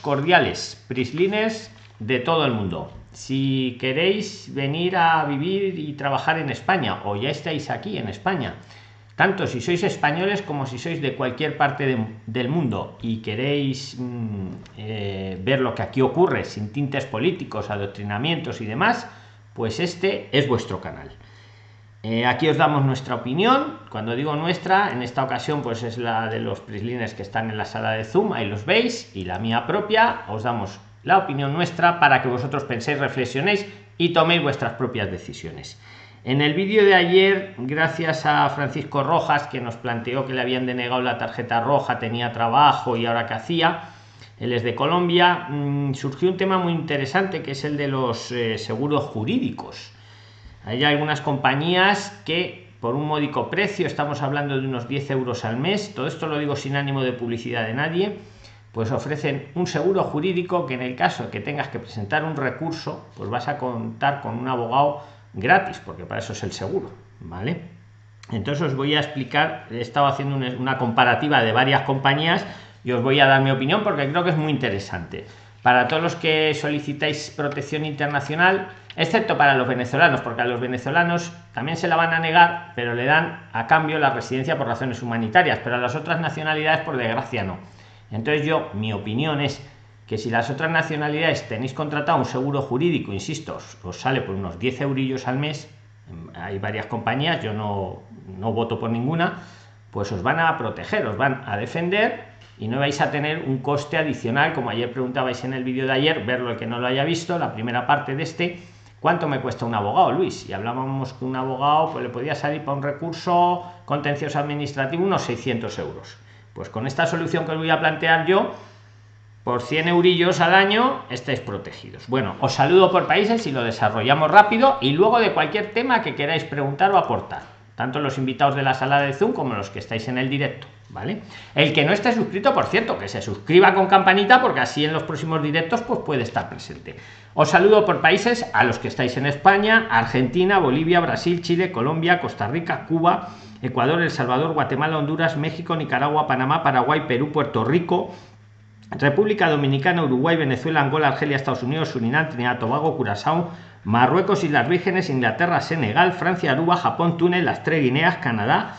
cordiales, prislines de todo el mundo. Si queréis venir a vivir y trabajar en España o ya estáis aquí en España, tanto si sois españoles como si sois de cualquier parte del mundo y queréis mm, eh, ver lo que aquí ocurre sin tintes políticos, adoctrinamientos y demás, pues este es vuestro canal. Eh, aquí os damos nuestra opinión. Cuando digo nuestra, en esta ocasión, pues es la de los prislines que están en la sala de Zoom, ahí los veis, y la mía propia. Os damos la opinión nuestra para que vosotros penséis, reflexionéis y toméis vuestras propias decisiones. En el vídeo de ayer, gracias a Francisco Rojas, que nos planteó que le habían denegado la tarjeta roja, tenía trabajo y ahora qué hacía, él es de Colombia, mm, surgió un tema muy interesante que es el de los eh, seguros jurídicos hay algunas compañías que por un módico precio, estamos hablando de unos 10 euros al mes, todo esto lo digo sin ánimo de publicidad de nadie, pues ofrecen un seguro jurídico que en el caso que tengas que presentar un recurso, pues vas a contar con un abogado gratis, porque para eso es el seguro, ¿vale? Entonces os voy a explicar, he estado haciendo una comparativa de varias compañías y os voy a dar mi opinión porque creo que es muy interesante. Para todos los que solicitáis protección internacional, excepto para los venezolanos, porque a los venezolanos también se la van a negar, pero le dan a cambio la residencia por razones humanitarias, pero a las otras nacionalidades por desgracia no. Entonces yo, mi opinión es que si las otras nacionalidades tenéis contratado un seguro jurídico, insisto, os, sale por unos 10 eurillos al mes, hay varias compañías, yo no, no voto por ninguna, pues os van a proteger, os van a defender y no vais a tener un coste adicional, como ayer preguntabais en el vídeo de ayer, verlo el que no lo haya visto, la primera parte de este, ¿Cuánto me cuesta un abogado, Luis? Y hablábamos con un abogado, pues le podía salir para un recurso contencioso administrativo unos 600 euros. Pues con esta solución que os voy a plantear yo, por 100 eurillos al año estáis protegidos. Bueno, os saludo por países y lo desarrollamos rápido y luego de cualquier tema que queráis preguntar o aportar, tanto los invitados de la sala de Zoom como los que estáis en el directo. ¿Vale? El que no esté suscrito, por cierto, que se suscriba con campanita porque así en los próximos directos pues puede estar presente. Os saludo por países a los que estáis en España, Argentina, Bolivia, Brasil, Chile, Colombia, Costa Rica, Cuba, Ecuador, El Salvador, Guatemala, Honduras, México, Nicaragua, Panamá, Paraguay, Perú, Puerto Rico, República Dominicana, Uruguay, Venezuela, Angola, Argelia, Estados Unidos, Surinam, Trinidad, Tobago, Curazao, Marruecos, Islas Vírgenes, Inglaterra, Senegal, Francia, Aruba, Japón, Túnez, las tres Guineas, Canadá,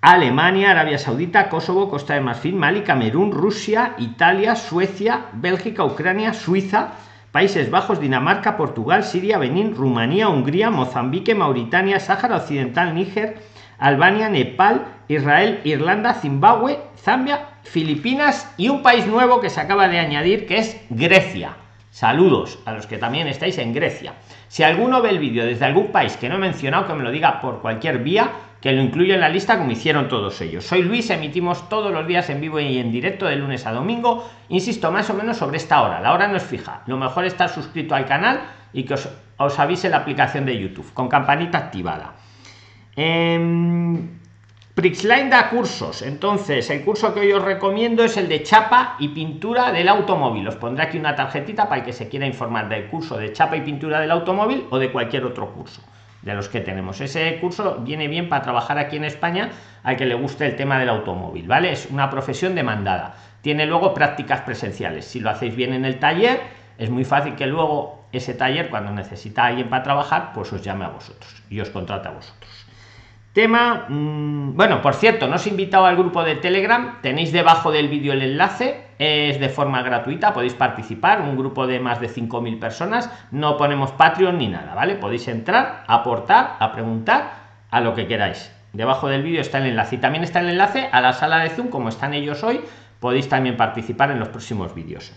Alemania, Arabia Saudita, Kosovo, Costa de Marfil, Mali, Camerún, Rusia, Italia, Suecia, Bélgica, Ucrania, Suiza, Países Bajos, Dinamarca, Portugal, Siria, Benín, Rumanía, Hungría, Mozambique, Mauritania, Sáhara Occidental, Níger, Albania, Nepal, Israel, Irlanda, Zimbabue, Zambia, Filipinas y un país nuevo que se acaba de añadir que es Grecia. Saludos a los que también estáis en Grecia. Si alguno ve el vídeo desde algún país que no he mencionado, que me lo diga por cualquier vía, que lo incluyo en la lista como hicieron todos ellos. Soy Luis, emitimos todos los días en vivo y en directo de lunes a domingo, insisto, más o menos sobre esta hora. La hora no es fija. Lo mejor es estar suscrito al canal y que os, avise la aplicación de YouTube con campanita activada. Eh, Prixline da cursos, entonces el curso que hoy os recomiendo es el de chapa y pintura del automóvil. Os pondré aquí una tarjetita para el que se quiera informar del curso de chapa y pintura del automóvil o de cualquier otro curso de los que tenemos. Ese curso viene bien para trabajar aquí en España al que le guste el tema del automóvil, ¿vale? Es una profesión demandada. Tiene luego prácticas presenciales. Si lo hacéis bien en el taller, es muy fácil que luego ese taller, cuando necesita alguien para trabajar, pues os llame a vosotros y os contrata a vosotros. Tema, mm, bueno, por cierto, no os he invitado al grupo de Telegram, tenéis debajo del vídeo el enlace, es de forma gratuita, podéis participar, un grupo de más de 5.000 personas, no ponemos Patreon ni nada, ¿vale? Podéis entrar, aportar, a preguntar, a lo que queráis. Debajo del vídeo está el enlace y también está el enlace a la sala de Zoom, como están ellos hoy, podéis también participar en los próximos vídeos.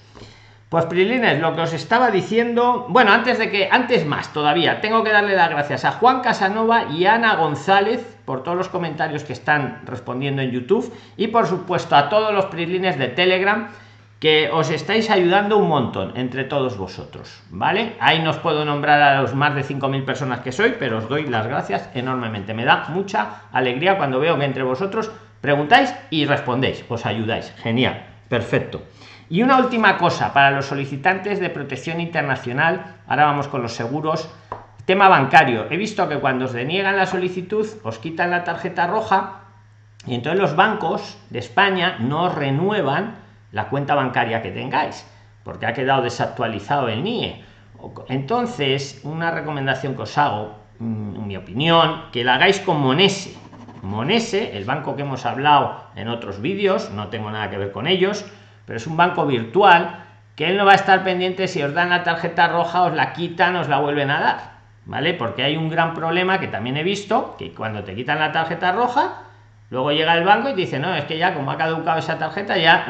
Pues Prilines, lo que os estaba diciendo, bueno, antes de que, antes más todavía, tengo que darle las gracias a Juan Casanova y Ana González por todos los comentarios que están respondiendo en YouTube y por supuesto a todos los Prilines de Telegram que os estáis ayudando un montón entre todos vosotros, ¿vale? Ahí no os puedo nombrar a los más de 5.000 personas que soy, pero os doy las gracias enormemente. Me da mucha alegría cuando veo que entre vosotros preguntáis y respondéis, os ayudáis. Genial, perfecto. Y una última cosa para los solicitantes de protección internacional, ahora vamos con los seguros, tema bancario. He visto que cuando os deniegan la solicitud, os quitan la tarjeta roja y entonces los bancos de España no renuevan la cuenta bancaria que tengáis, porque ha quedado desactualizado el NIE. Entonces, una recomendación que os hago, mm, en mi opinión, que la hagáis con Monese. Monese, el banco que hemos hablado en otros vídeos, no tengo nada que ver con ellos, pero es un banco virtual que él no va a estar pendiente si os dan la tarjeta roja, os la quitan, os la vuelven a dar, ¿vale? Porque hay un gran problema que también he visto, que cuando te quitan la tarjeta roja, luego llega el banco y dice, no, es que ya como ha caducado esa tarjeta, ya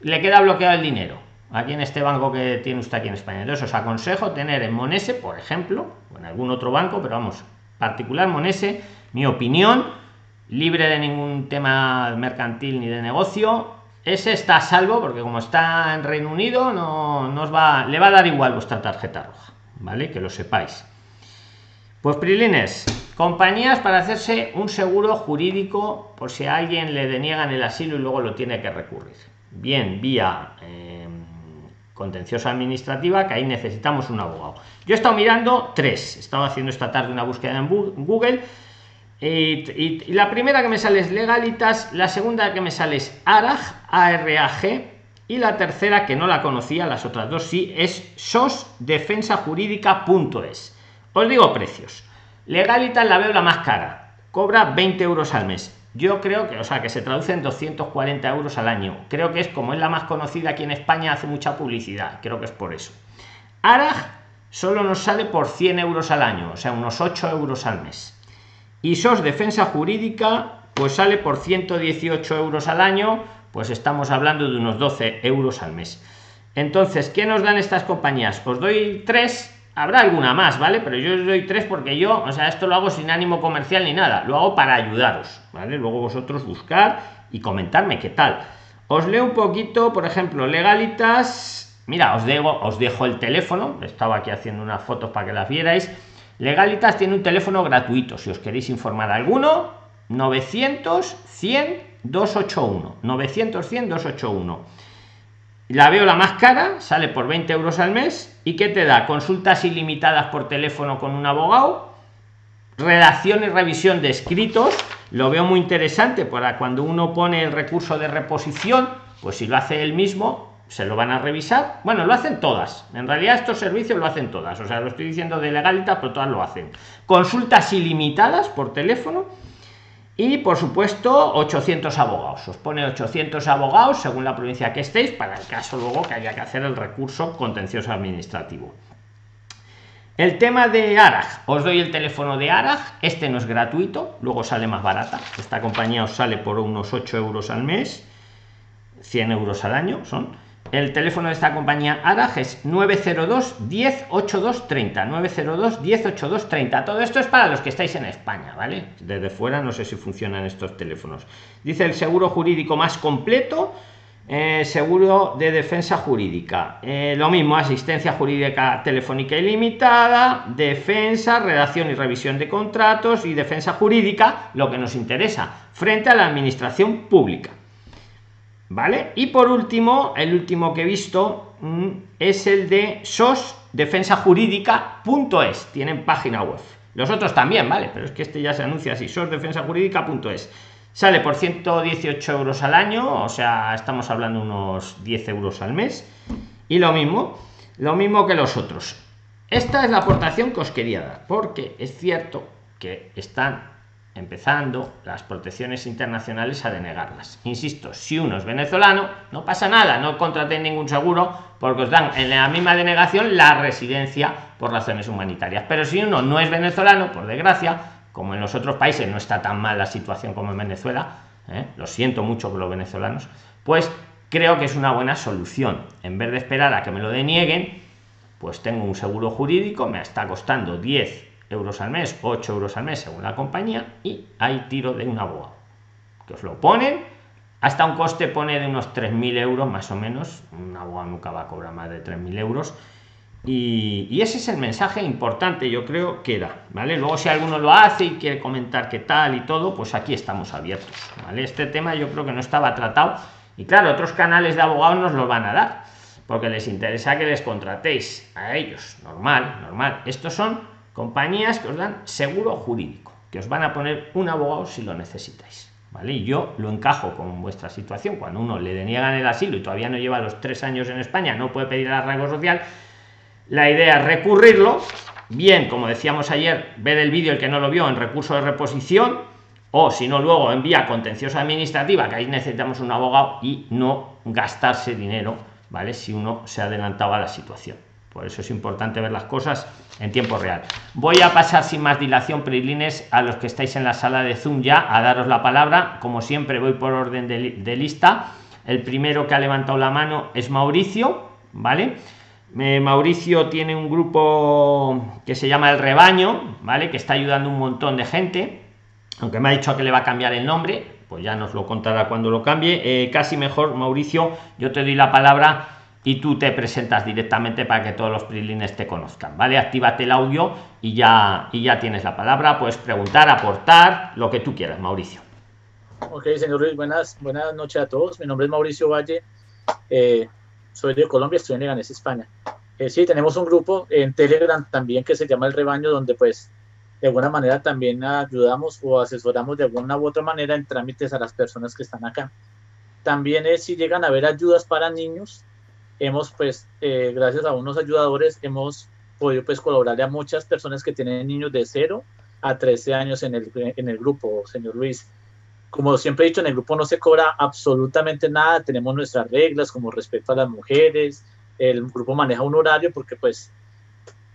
le queda bloqueado el dinero. Aquí en este banco que tiene usted aquí en España. Entonces os aconsejo tener en Monese, por ejemplo, o en algún otro banco, pero vamos, particular Monese, mi opinión, libre de ningún tema mercantil ni de negocio, ese está a salvo porque como está en Reino Unido no nos va le va a dar igual vuestra tarjeta roja vale que lo sepáis. Pues prilines compañías para hacerse un seguro jurídico por si a alguien le deniegan el asilo y luego lo tiene que recurrir. Bien vía em, contenciosa administrativa que ahí necesitamos un abogado. Yo he estado mirando tres. He estado haciendo esta tarde una búsqueda en google y, la primera que me sale es Legalitas, la segunda que me sale es ARAG, ARAG, y la tercera que no la conocía, las otras dos sí, es sosdefensajurídica.es. Os digo precios. Legalitas la veo la más cara, cobra 20 euros al mes. Yo creo que, o sea, que se traduce en 240 euros al año. Creo que es como es la más conocida aquí en España, hace mucha publicidad. Creo que es por eso. ARAG solo nos sale por 100 euros al año, o sea, unos 8 euros al mes y SOS Defensa Jurídica pues sale por 118 euros al año, pues estamos hablando de unos 12 euros al mes. Entonces, ¿qué nos dan estas compañías? Os doy tres, habrá alguna más, ¿vale? Pero yo os doy tres porque yo, o sea, esto lo hago sin ánimo comercial ni nada, lo hago para ayudaros, ¿vale? Luego vosotros buscar y comentarme qué tal. Os leo un poquito, por ejemplo, legalitas. Mira, os dejo, os dejo el teléfono, estaba aquí haciendo unas fotos para que las vierais Legalitas tiene un teléfono gratuito, si os queréis informar alguno, 900 100 281. 900 100 281. La veo la más cara, sale por 20 euros al mes. ¿Y qué te da? Consultas ilimitadas por teléfono con un abogado, redacción y revisión de escritos. Lo veo muy interesante para cuando uno pone el recurso de reposición, pues si lo hace él mismo, se lo van a revisar. Bueno, lo hacen todas. En realidad estos servicios lo hacen todas. O sea, lo estoy diciendo de legalita, pero todas lo hacen. Consultas ilimitadas por teléfono. Y por supuesto 800 abogados. Os pone 800 abogados según la provincia que estéis para el caso luego que haya que hacer el recurso contencioso administrativo. El tema de ARAG, os doy el teléfono de ARAG, este no es gratuito, luego sale más barata. Esta compañía os sale por unos 8 euros al mes, 100 euros al año son el teléfono de esta compañía Araj es 902 1082 30 902 1082 30 todo esto es para los que estáis en España vale desde fuera no sé si funcionan estos teléfonos. Dice el seguro jurídico más completo eh, seguro de defensa jurídica. Eh, lo mismo asistencia jurídica telefónica ilimitada defensa redacción y revisión de contratos y defensa jurídica lo que nos interesa frente a la administración pública ¿Vale? Y por último, el último que he visto mm, es el de sosdefensajurídica.es. Tienen página web. Los otros también, ¿vale? Pero es que este ya se anuncia así, sosdefensajurídica.es. Sale por 118 euros al año, o sea, estamos hablando unos 10 euros al mes. Y lo mismo, lo mismo que los otros. Esta es la aportación que os quería dar, porque es cierto que están empezando las protecciones internacionales a denegarlas. Insisto, si uno es venezolano, no pasa nada, no contraten ningún seguro porque os dan en la misma denegación la residencia por razones humanitarias. Pero si uno no es venezolano, por desgracia, como en los otros países no está tan mal la situación como en Venezuela, ¿eh? lo siento mucho por los venezolanos, pues creo que es una buena solución. En vez de esperar a que me lo denieguen, pues tengo un seguro jurídico, me está costando 10 euros al mes, 8 euros al mes según la compañía, y hay tiro de un abogado. Que os lo ponen, hasta un coste pone de unos 3.000 euros más o menos, un abogado nunca va a cobrar más de 3.000 euros, y, ese es el mensaje importante, yo creo que da, ¿vale? Luego si alguno lo hace y quiere comentar qué tal y todo, pues aquí estamos abiertos, ¿vale? Este tema yo creo que no estaba tratado, y claro, otros canales de abogados nos lo van a dar, porque les interesa que les contratéis a ellos, normal, normal. Estos son compañías que os dan seguro jurídico, que os van a poner un abogado si lo necesitáis. ¿vale? Y yo lo encajo con vuestra situación. Cuando uno le deniegan el asilo y todavía no lleva los tres años en España, no puede pedir el arraigo social, la idea es recurrirlo, bien, como decíamos ayer, ver el vídeo el que no lo vio en recurso de reposición, o si no, luego envía contenciosa administrativa, que ahí necesitamos un abogado y no gastarse dinero, ¿vale? Si uno se adelantaba a la situación. Por eso es importante ver las cosas en tiempo real. Voy a pasar sin más dilación, Prilines, a los que estáis en la sala de Zoom ya, a daros la palabra. Como siempre, voy por orden de, lista. El primero que ha levantado la mano es Mauricio, ¿vale? Eh, Mauricio tiene un grupo que se llama El Rebaño, ¿vale? Que está ayudando un montón de gente. Aunque me ha dicho que le va a cambiar el nombre, pues ya nos lo contará cuando lo cambie. Eh, casi mejor, Mauricio, yo te doy la palabra y tú te presentas directamente para que todos los prilines te conozcan, ¿vale? Actívate el audio y ya, y ya tienes la palabra, puedes preguntar, aportar, lo que tú quieras, Mauricio. Ok, señor Luis, buenas, buenas noches a todos. Mi nombre es Mauricio Valle, eh, soy de Colombia, estoy en Leganés, España. Eh, sí, tenemos un grupo en Telegram también que se llama El Rebaño, donde pues de alguna manera también ayudamos o asesoramos de alguna u otra manera en trámites a las personas que están acá. También es si llegan a haber ayudas para niños, hemos pues, eh, gracias a unos ayudadores, hemos podido pues colaborarle a muchas personas que tienen niños de 0 a 13 años en el, en el grupo, señor Luis. Como siempre he dicho, en el grupo no se cobra absolutamente nada, tenemos nuestras reglas como respecto a las mujeres, el grupo maneja un horario porque pues,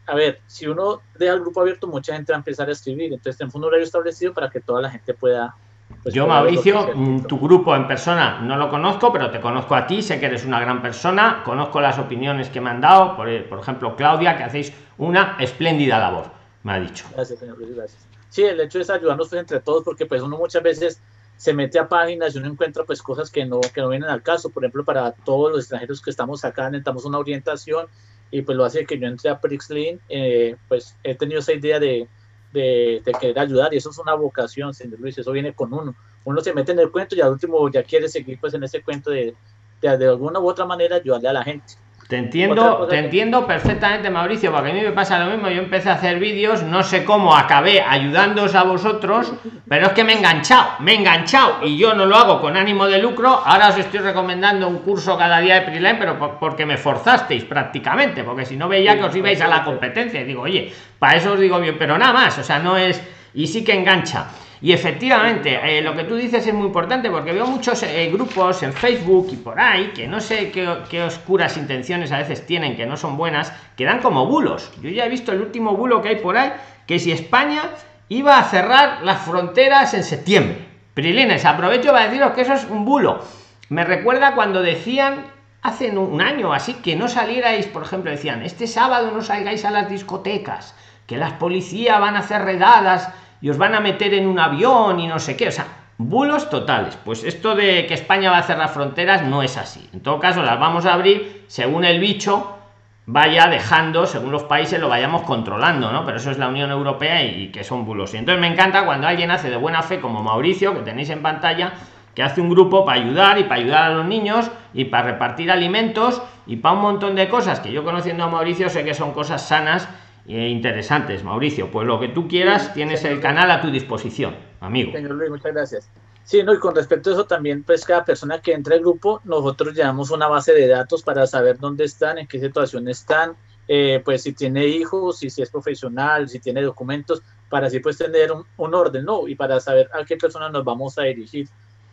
a ver, si uno deja el grupo abierto, mucha gente va a empezar a escribir, entonces tenemos un horario establecido para que toda la gente pueda pues yo, Mauricio, mm, tu grupo en persona no lo conozco, pero te conozco a ti, sé que eres una gran persona, conozco las opiniones que me han dado, por, por ejemplo, Claudia, que hacéis una espléndida labor, me ha dicho. Gracias, señor gracias. Sí, el hecho es ayudarnos pues, entre todos, porque pues uno muchas veces se mete a páginas y uno encuentra pues cosas que no, que no vienen al caso. Por ejemplo, para todos los extranjeros que estamos acá necesitamos una orientación y pues lo hace que yo entre a Prixlin, eh, pues he tenido esa idea de de, querer ayudar y eso es una vocación, señor Luis, eso viene con uno. Uno se mete en el cuento y al último ya quiere seguir pues en ese cuento de, de, de alguna u otra manera ayudarle a la gente. Te entiendo, te entiendo perfectamente, Mauricio, porque a mí me pasa lo mismo. Yo empecé a hacer vídeos, no sé cómo acabé ayudándoos a vosotros, pero es que me he enganchado, me he enganchado y yo no lo hago con ánimo de lucro. Ahora os estoy recomendando un curso cada día de Priline, pero porque me forzasteis prácticamente, porque si no veía que os ibais a la competencia. Y digo, oye, para eso os digo bien, pero nada más, o sea, no es. Y sí que engancha. Y efectivamente, eh, lo que tú dices es muy importante porque veo muchos eh, grupos en Facebook y por ahí que no sé qué, oscuras intenciones a veces tienen, que no son buenas, que dan como bulos. Yo ya he visto el último bulo que hay por ahí, que si España iba a cerrar las fronteras en septiembre. Prilines, aprovecho para deciros que eso es un bulo. Me recuerda cuando decían hace un año así que no salierais, por ejemplo, decían, este sábado no salgáis a las discotecas, que las policías van a hacer redadas y os van a meter en un avión y no sé qué, o sea, bulos totales. Pues esto de que España va a cerrar fronteras no es así. En todo caso, las vamos a abrir según el bicho vaya dejando, según los países lo vayamos controlando, ¿no? Pero eso es la Unión Europea y, que son bulos. Y entonces me encanta cuando alguien hace de buena fe, como Mauricio, que tenéis en pantalla, que hace un grupo para ayudar y para ayudar a los niños y para repartir alimentos y para un montón de cosas que yo conociendo a Mauricio sé que son cosas sanas interesantes, Mauricio. Pues lo que tú quieras, tienes el canal a tu disposición, amigo. Señor Luis, muchas gracias. Sí, no, y con respecto a eso también, pues cada persona que entra al grupo, nosotros llevamos una base de datos para saber dónde están, en qué situación están, eh, pues si tiene hijos, si, si, es profesional, si tiene documentos, para así pues tener un, un, orden, ¿no? Y para saber a qué persona nos vamos a dirigir,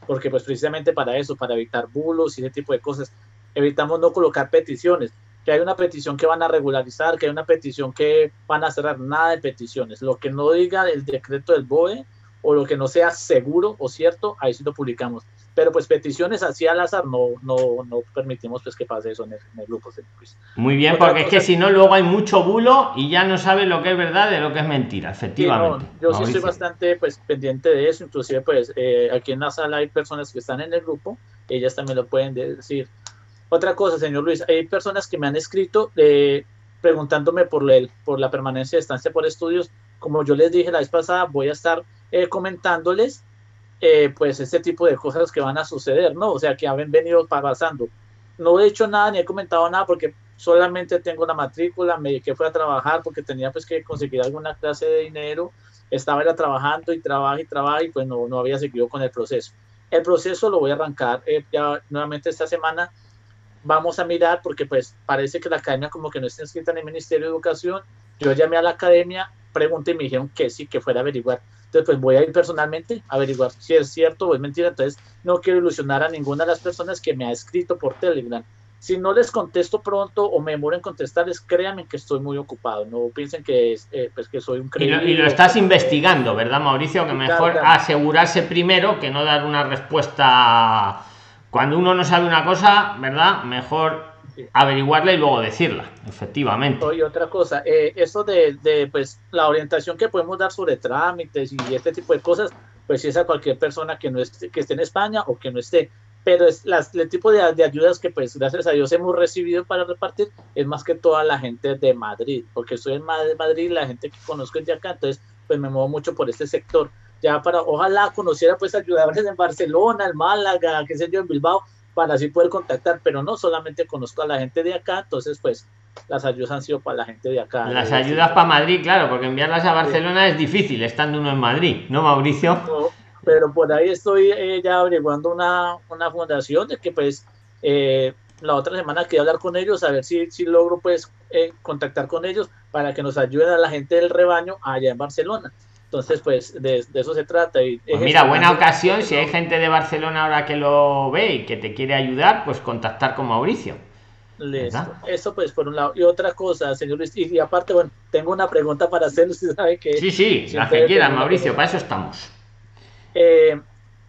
porque pues precisamente para eso, para evitar bulos y ese tipo de cosas, evitamos no colocar peticiones que hay una petición que van a regularizar, que hay una petición que van a cerrar, nada de peticiones. Lo que no diga el decreto del BOE o lo que no sea seguro o cierto, ahí sí lo publicamos. Pero pues peticiones así al azar no, no, no permitimos pues que pase eso en el, grupo. Pues. Muy bien, porque es que si no luego hay mucho bulo y ya no sabe lo que es verdad de lo que es mentira, efectivamente. yo sí estoy bastante pues pendiente de eso, inclusive pues eh, aquí en la sala hay personas que están en el grupo, ellas también lo pueden decir otra cosa, señor Luis, hay personas que me han escrito eh, preguntándome por, el, por la permanencia de estancia por estudios. Como yo les dije la vez pasada, voy a estar eh, comentándoles eh, pues este tipo de cosas que van a suceder, ¿no? O sea, que han venido pasando. no he hecho nada ni he comentado nada porque solamente tengo la matrícula, me dediqué fue a trabajar porque tenía pues que conseguir alguna clase de dinero, estaba ya trabajando y trabaja y trabaja y pues no, no había seguido con el proceso. El proceso lo voy a arrancar eh, ya nuevamente esta semana. Vamos a mirar porque pues parece que la academia como que no está inscrita en el Ministerio de Educación. Yo llamé a la academia, pregunté y me dijeron que sí, que fuera a averiguar. Entonces pues voy a ir personalmente a averiguar si es cierto o es mentira. Entonces no quiero ilusionar a ninguna de las personas que me ha escrito por Telegram si no les contesto pronto o me demoro en contestarles, créanme que estoy muy ocupado. No piensen que, eh, pues que soy un creído. Y, lo, estás investigando, ¿verdad, Mauricio? Que mejor asegurarse primero que no dar una respuesta. Cuando uno no sabe una cosa, ¿verdad? Mejor averiguarla y luego decirla, efectivamente. Y otra cosa, eh, eso de, de, pues, la orientación que podemos dar sobre trámites y este tipo de cosas, pues es a cualquier persona que no esté, que esté en España o que no esté pero es las, el tipo de, de, ayudas que pues gracias a Dios hemos recibido para repartir es más que toda la gente de Madrid, porque estoy en Madrid, la gente que conozco es de acá, entonces pues me muevo mucho por este sector. Ya para, ojalá conociera pues ayudarles en Barcelona, en Málaga, qué sé yo, en Bilbao, para así poder contactar, pero no solamente conozco a la gente de acá, entonces pues las ayudas han sido para la gente de acá. Las ayudas para Madrid, claro, porque enviarlas a Barcelona es difícil, estando uno en Madrid, ¿no, Mauricio? No pero por ahí estoy eh, ya averiguando una, una, fundación de que pues eh, la otra semana quiero hablar con ellos, a ver si, si logro pues eh, contactar con ellos para que nos ayuden a la gente del rebaño allá en Barcelona. Entonces, pues de, eso se trata. Y pues mira, buena ocasión, si hay gente de Barcelona ahora que lo ve y que te quiere ayudar, pues contactar con Mauricio. Listo. Eso pues por un lado. Y otra cosa, señor Luis, y, aparte, bueno, tengo una pregunta para hacer, usted sabe que... Sí, sí, la que quiera, Mauricio, para eso estamos. Eh,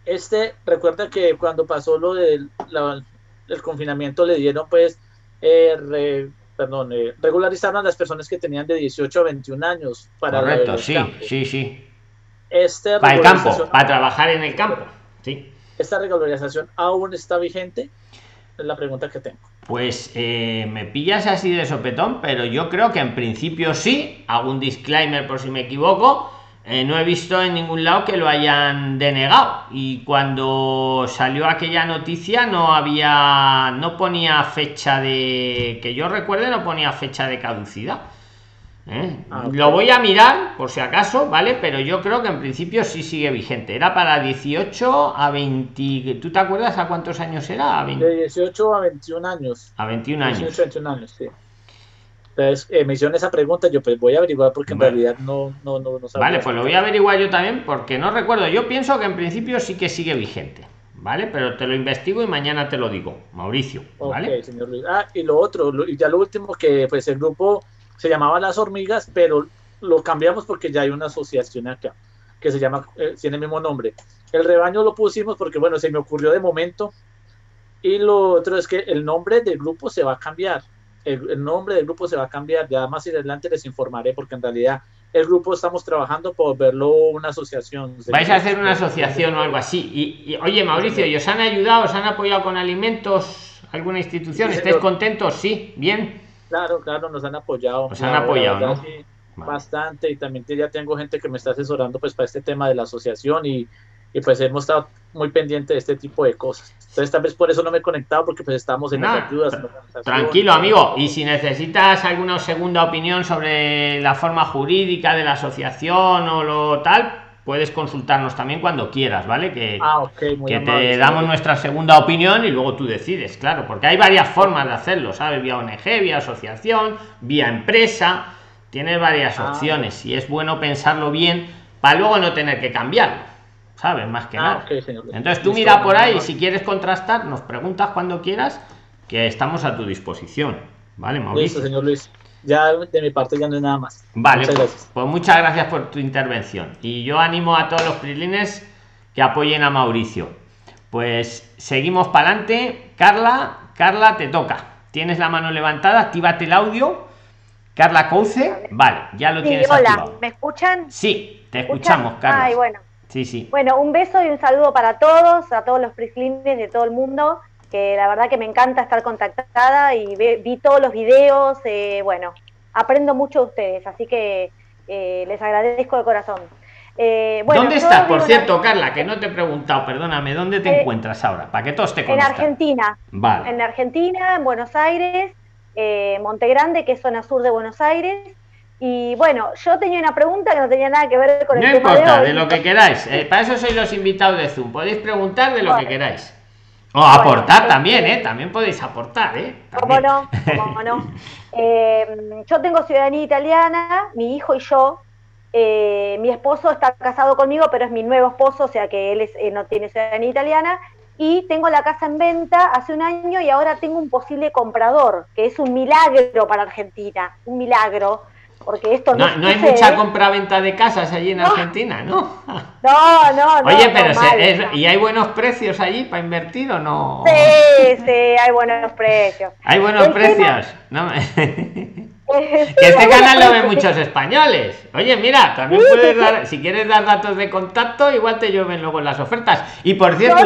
este, recuerda que cuando pasó lo del confinamiento le dieron pues, eh, perdón, eh, regularizaron a las personas que tenían de 18 a 21 años para Correcto, sí, sí, sí. Este para el campo, para trabajar en el campo, sí. ¿Esta regularización aún está vigente? Es la pregunta que tengo. Pues me pillas así de sopetón, pero yo creo que en principio sí. Hago un disclaimer por si me equivoco eh, no he visto en ningún lado que lo hayan denegado. Y cuando salió aquella noticia no había no ponía fecha de que yo recuerde no ponía fecha de caducidad. ¿eh? ah, lo voy a mirar por si acaso vale pero yo creo que en principio sí sigue vigente. Era para 18 a 20 tú te acuerdas a cuántos años era de 18 a 21 años. A 21 años. 18 21 años sí entonces, eh, me hicieron esa pregunta, yo pues voy a averiguar porque en realidad no, no, no, Vale, pues lo voy a averiguar yo también porque no recuerdo. Yo pienso que en principio sí que sigue vigente, ¿vale? Pero te lo investigo y mañana te lo digo, Mauricio, ¿vale? señor Luis. Ah, y lo otro, y ya lo último, que pues el grupo se llamaba Las Hormigas, pero lo cambiamos porque ya hay una asociación acá que se llama, eh, tiene el mismo nombre. El rebaño lo pusimos porque, bueno, se me ocurrió de momento. Y lo otro es que el nombre del grupo se va a cambiar el, nombre del grupo se va a cambiar, ya más adelante les informaré porque en realidad el grupo estamos trabajando por verlo una asociación. ¿Vais a hacer una asociación o algo así? Y, oye, Mauricio, ¿y os han ayudado, os han apoyado con alimentos alguna institución? ¿Estáis contentos? Sí, bien. Claro, claro, nos han apoyado. Nos han apoyado, ¿no? Bastante, y también ya tengo gente que me está asesorando pues para este tema de la asociación y, y pues hemos estado muy pendiente de este tipo de cosas. Entonces tal vez por eso no me he conectado porque pues estamos en las ayudas. tranquilo amigo, y si necesitas alguna segunda opinión sobre la forma jurídica de la asociación o lo tal, puedes consultarnos también cuando quieras, ¿vale? Que, ah, que te damos nuestra segunda opinión y luego tú decides, claro, porque hay varias formas de hacerlo, ¿sabes? Vía ONG, vía asociación, vía empresa, tienes varias ah, opciones y es bueno pensarlo bien para luego no tener que cambiarlo. ¿Sabes? Más que ah, nada. Entonces tú mira por ahí, si quieres contrastar, nos preguntas cuando quieras, que estamos a tu disposición. ¿Vale, Mauricio? Listo, señor Luis. Ya de mi parte ya no hay nada más. Vale, muchas pues muchas gracias por tu intervención. Y yo animo a todos los prilines que apoyen a Mauricio. Pues seguimos para adelante. Carla, Carla, te toca. Tienes la mano levantada, actívate el audio. Carla Couce, vale, ya lo tienes hola, ¿me escuchan? Sí, te escuchamos, Carla. Ay, bueno. Sí, sí. Bueno, un beso y un saludo para todos, a todos los prislines de todo el mundo, que la verdad que me encanta estar contactada y vi todos los videos, eh, bueno, aprendo mucho de ustedes, así que eh, les agradezco de corazón. Eh, ¿Dónde estás, por cierto, Carla? Que no te he preguntado, perdóname, ¿dónde te eh, encuentras ahora? Para que todos te conozcan. En Argentina. Vale. En Argentina, en Buenos Aires, eh, Monte Grande, que es zona sur de Buenos Aires. Y bueno, yo tenía una pregunta que no tenía nada que ver con el no importa, de, lo que queráis. para eso sois los invitados de Zoom. Podéis preguntar de lo que queráis. O aportar también, ¿eh? También podéis aportar, ¿eh? ¿Cómo no? ¿Cómo no? yo tengo ciudadanía italiana, mi hijo y yo eh, mi esposo está casado conmigo, pero es mi nuevo esposo, o sea que él eh, no tiene ciudadanía italiana. Y tengo la casa en venta hace un año y ahora tengo un posible comprador, que es un milagro para Argentina, un milagro, porque esto no. No, hay mucha compra-venta de casas allí en Argentina, ¿no? No, no, no. Oye, pero ¿y hay buenos precios allí para invertir o no? Sí, sí, hay buenos precios. Hay buenos precios. No. que este canal lo ven muchos españoles. Oye, mira, también puedes dar, si quieres dar datos de contacto, igual te llueven luego las ofertas. Y por cierto,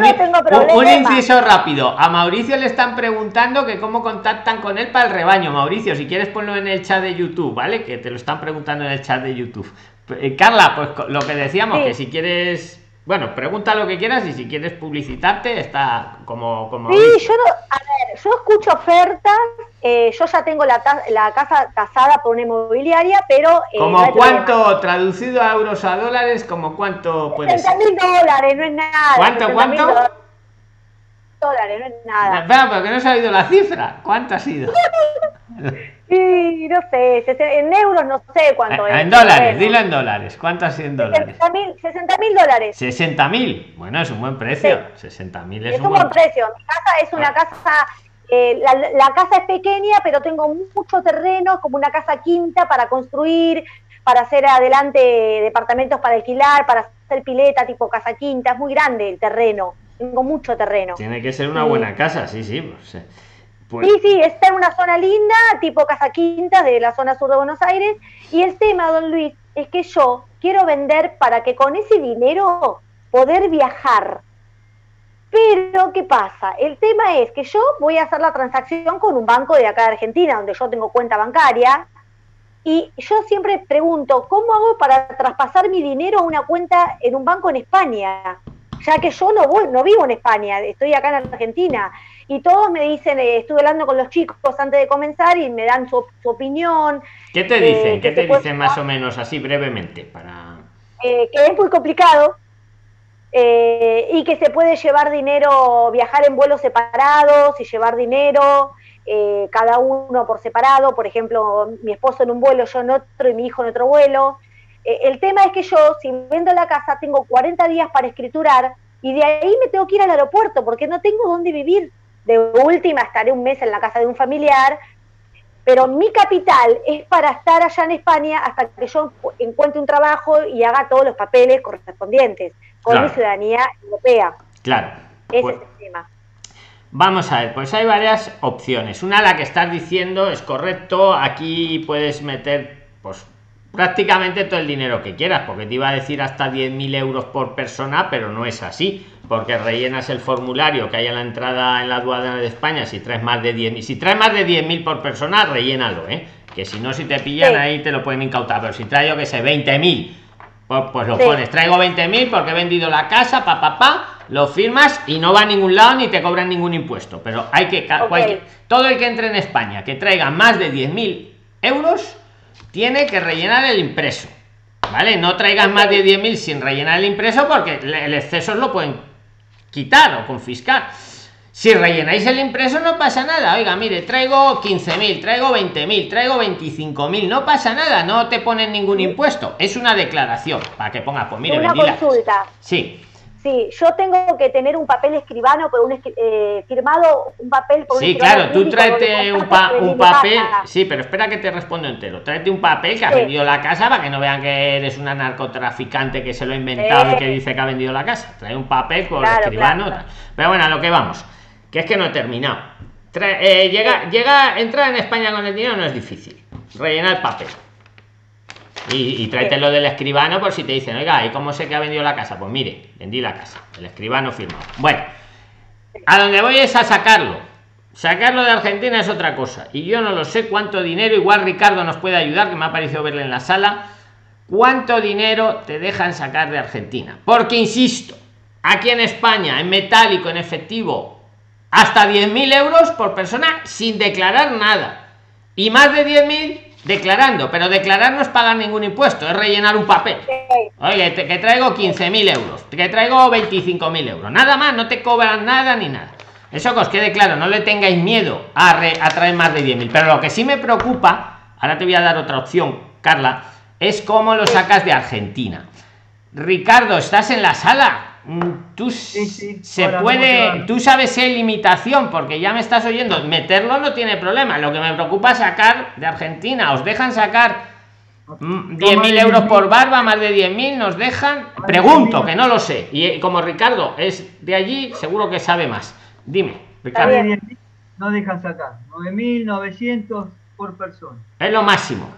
un, inciso rápido. A Mauricio le están preguntando que cómo contactan con él para el rebaño. Mauricio, si quieres ponlo en el chat de YouTube, ¿vale? Que te lo están preguntando en el chat de YouTube. Eh, Carla, pues lo que decíamos, que si quieres bueno, pregunta lo que quieras y si quieres publicitarte, está como... como sí, yo, a ver, yo escucho ofertas, eh, yo ya tengo la, la, casa tasada por una inmobiliaria, pero... Eh, ¿Como cuánto, traducido a euros a dólares, como cuánto puede ser? mil dólares, no es nada. ¿Cuánto, cuánto? Dólares, no es nada. Espera, pero que no he sabido la cifra. ¿Cuánto ha sido? Sí, no sé, en euros no sé cuánto es. En dólares, dilo en dólares. ¿Cuánto es en dólares? 60 mil dólares. 60 mil, bueno, es un buen precio. 60 mil es, un, buen precio. Mi casa es una casa, eh, la, casa es pequeña, pero tengo mucho terreno, como una casa quinta para construir, para hacer adelante departamentos para alquilar, para hacer pileta tipo casa quinta. Es muy grande el terreno, tengo mucho terreno. Tiene que ser una buena casa, sí, sí. Pues, pues sí, sí, está en una zona linda, tipo Casa Quinta, de la zona sur de Buenos Aires. Y el tema, don Luis, es que yo quiero vender para que con ese dinero poder viajar. Pero, ¿qué pasa? El tema es que yo voy a hacer la transacción con un banco de acá de Argentina, donde yo tengo cuenta bancaria, y yo siempre pregunto, ¿cómo hago para traspasar mi dinero a una cuenta en un banco en España? Ya que yo no, voy, no vivo en España, estoy acá en Argentina y todos me dicen, eh, estuve hablando con los chicos antes de comenzar y me dan su, opinión. ¿Qué te dicen? Eh, ¿Qué te dicen más o menos así brevemente? para eh, Que es muy complicado y que se puede llevar dinero, viajar en vuelos separados y llevar dinero. cada uno por separado, por ejemplo, mi esposo en un vuelo, yo en otro y mi hijo en otro vuelo. el tema es que yo, si vendo la casa, tengo 40 días para escriturar y de ahí me tengo que ir al aeropuerto porque no tengo dónde vivir de última estaré un mes en la casa de un familiar, pero mi capital es para estar allá en España hasta que yo encuentre un trabajo y haga todos los papeles correspondientes con mi ciudadanía europea. Claro. Ese pues es el tema. Vamos a ver, pues hay varias opciones. Una, la que estás diciendo es correcto. Aquí puedes meter, pues prácticamente todo el dinero que quieras, porque te iba a decir hasta 10.000 euros por persona, pero no es así, porque rellenas el formulario que hay en la entrada en la aduana de España, si traes más de 10.000, si traes más de 10.000 por persona, rellénalo, ¿eh? que si no, si te pillan ahí te lo pueden incautar, pero si traes yo que sé, 20.000, pues, pues lo pones, traigo 20.000 porque he vendido la casa, pa, pa, pa, lo firmas y no va a ningún lado ni te cobran ningún impuesto, pero hay que, todo el que entre en España que traiga más de 10.000 euros, tiene que rellenar el impreso. ¿Vale? No traigas más de 10.000 sin rellenar el impreso porque el exceso lo pueden quitar o confiscar. Si rellenáis el impreso no pasa nada. Oiga, mire, traigo 15.000, traigo 20.000, traigo 25.000. No pasa nada, no te ponen ningún impuesto. Es una declaración para que ponga, pues mire, una consulta. Sí. Sí, yo tengo que tener un papel escribano, por un eh, firmado, un papel por Sí, claro, tú tráete un, un papel. Sí, pero espera que te respondo entero. Tráete un papel que ha vendido la casa para que no vean que eres una narcotraficante que se lo ha inventado y que dice que ha vendido la casa. Trae un papel con escribano. Pero bueno, a lo que vamos, que es que no he terminado. Eh, llega, llega, entrar en España con el dinero no es difícil. Rellenar el papel y, y tráetelo del escribano por si te dicen, oiga, ¿y cómo sé que ha vendido la casa? Pues mire, vendí la casa. El escribano firmó. Bueno, a donde voy es a sacarlo. Sacarlo de Argentina es otra cosa. Y yo no lo sé cuánto dinero, igual Ricardo nos puede ayudar, que me ha parecido verle en la sala. cuánto dinero te dejan sacar de Argentina. Porque insisto, aquí en España, en metálico, en efectivo, hasta 10.000 euros por persona sin declarar nada. Y más de 10.000 declarando, pero declarar no es pagar ningún impuesto, es rellenar un papel. Oye, que traigo 15.000 euros, que traigo 25.000 euros. Nada más, no te cobran nada ni nada. Eso que os quede claro, no le tengáis miedo a, a traer más de 10.000. Pero lo que sí me preocupa, ahora te voy a dar otra opción, Carla, es cómo lo sacas de Argentina. Ricardo, ¿estás en la sala? Mm, tú se puede, tú sabes si hay limitación, porque ya me estás oyendo, meterlo no tiene problema. Lo que me preocupa es sacar de Argentina, os dejan sacar 10.000 mm, euros por barba, más de 10.000 nos dejan. Pregunto, que no lo sé. Y como Ricardo es de allí, seguro que sabe más. Dime, Ricardo. No dejan sacar, 9.900 por persona. Es lo máximo.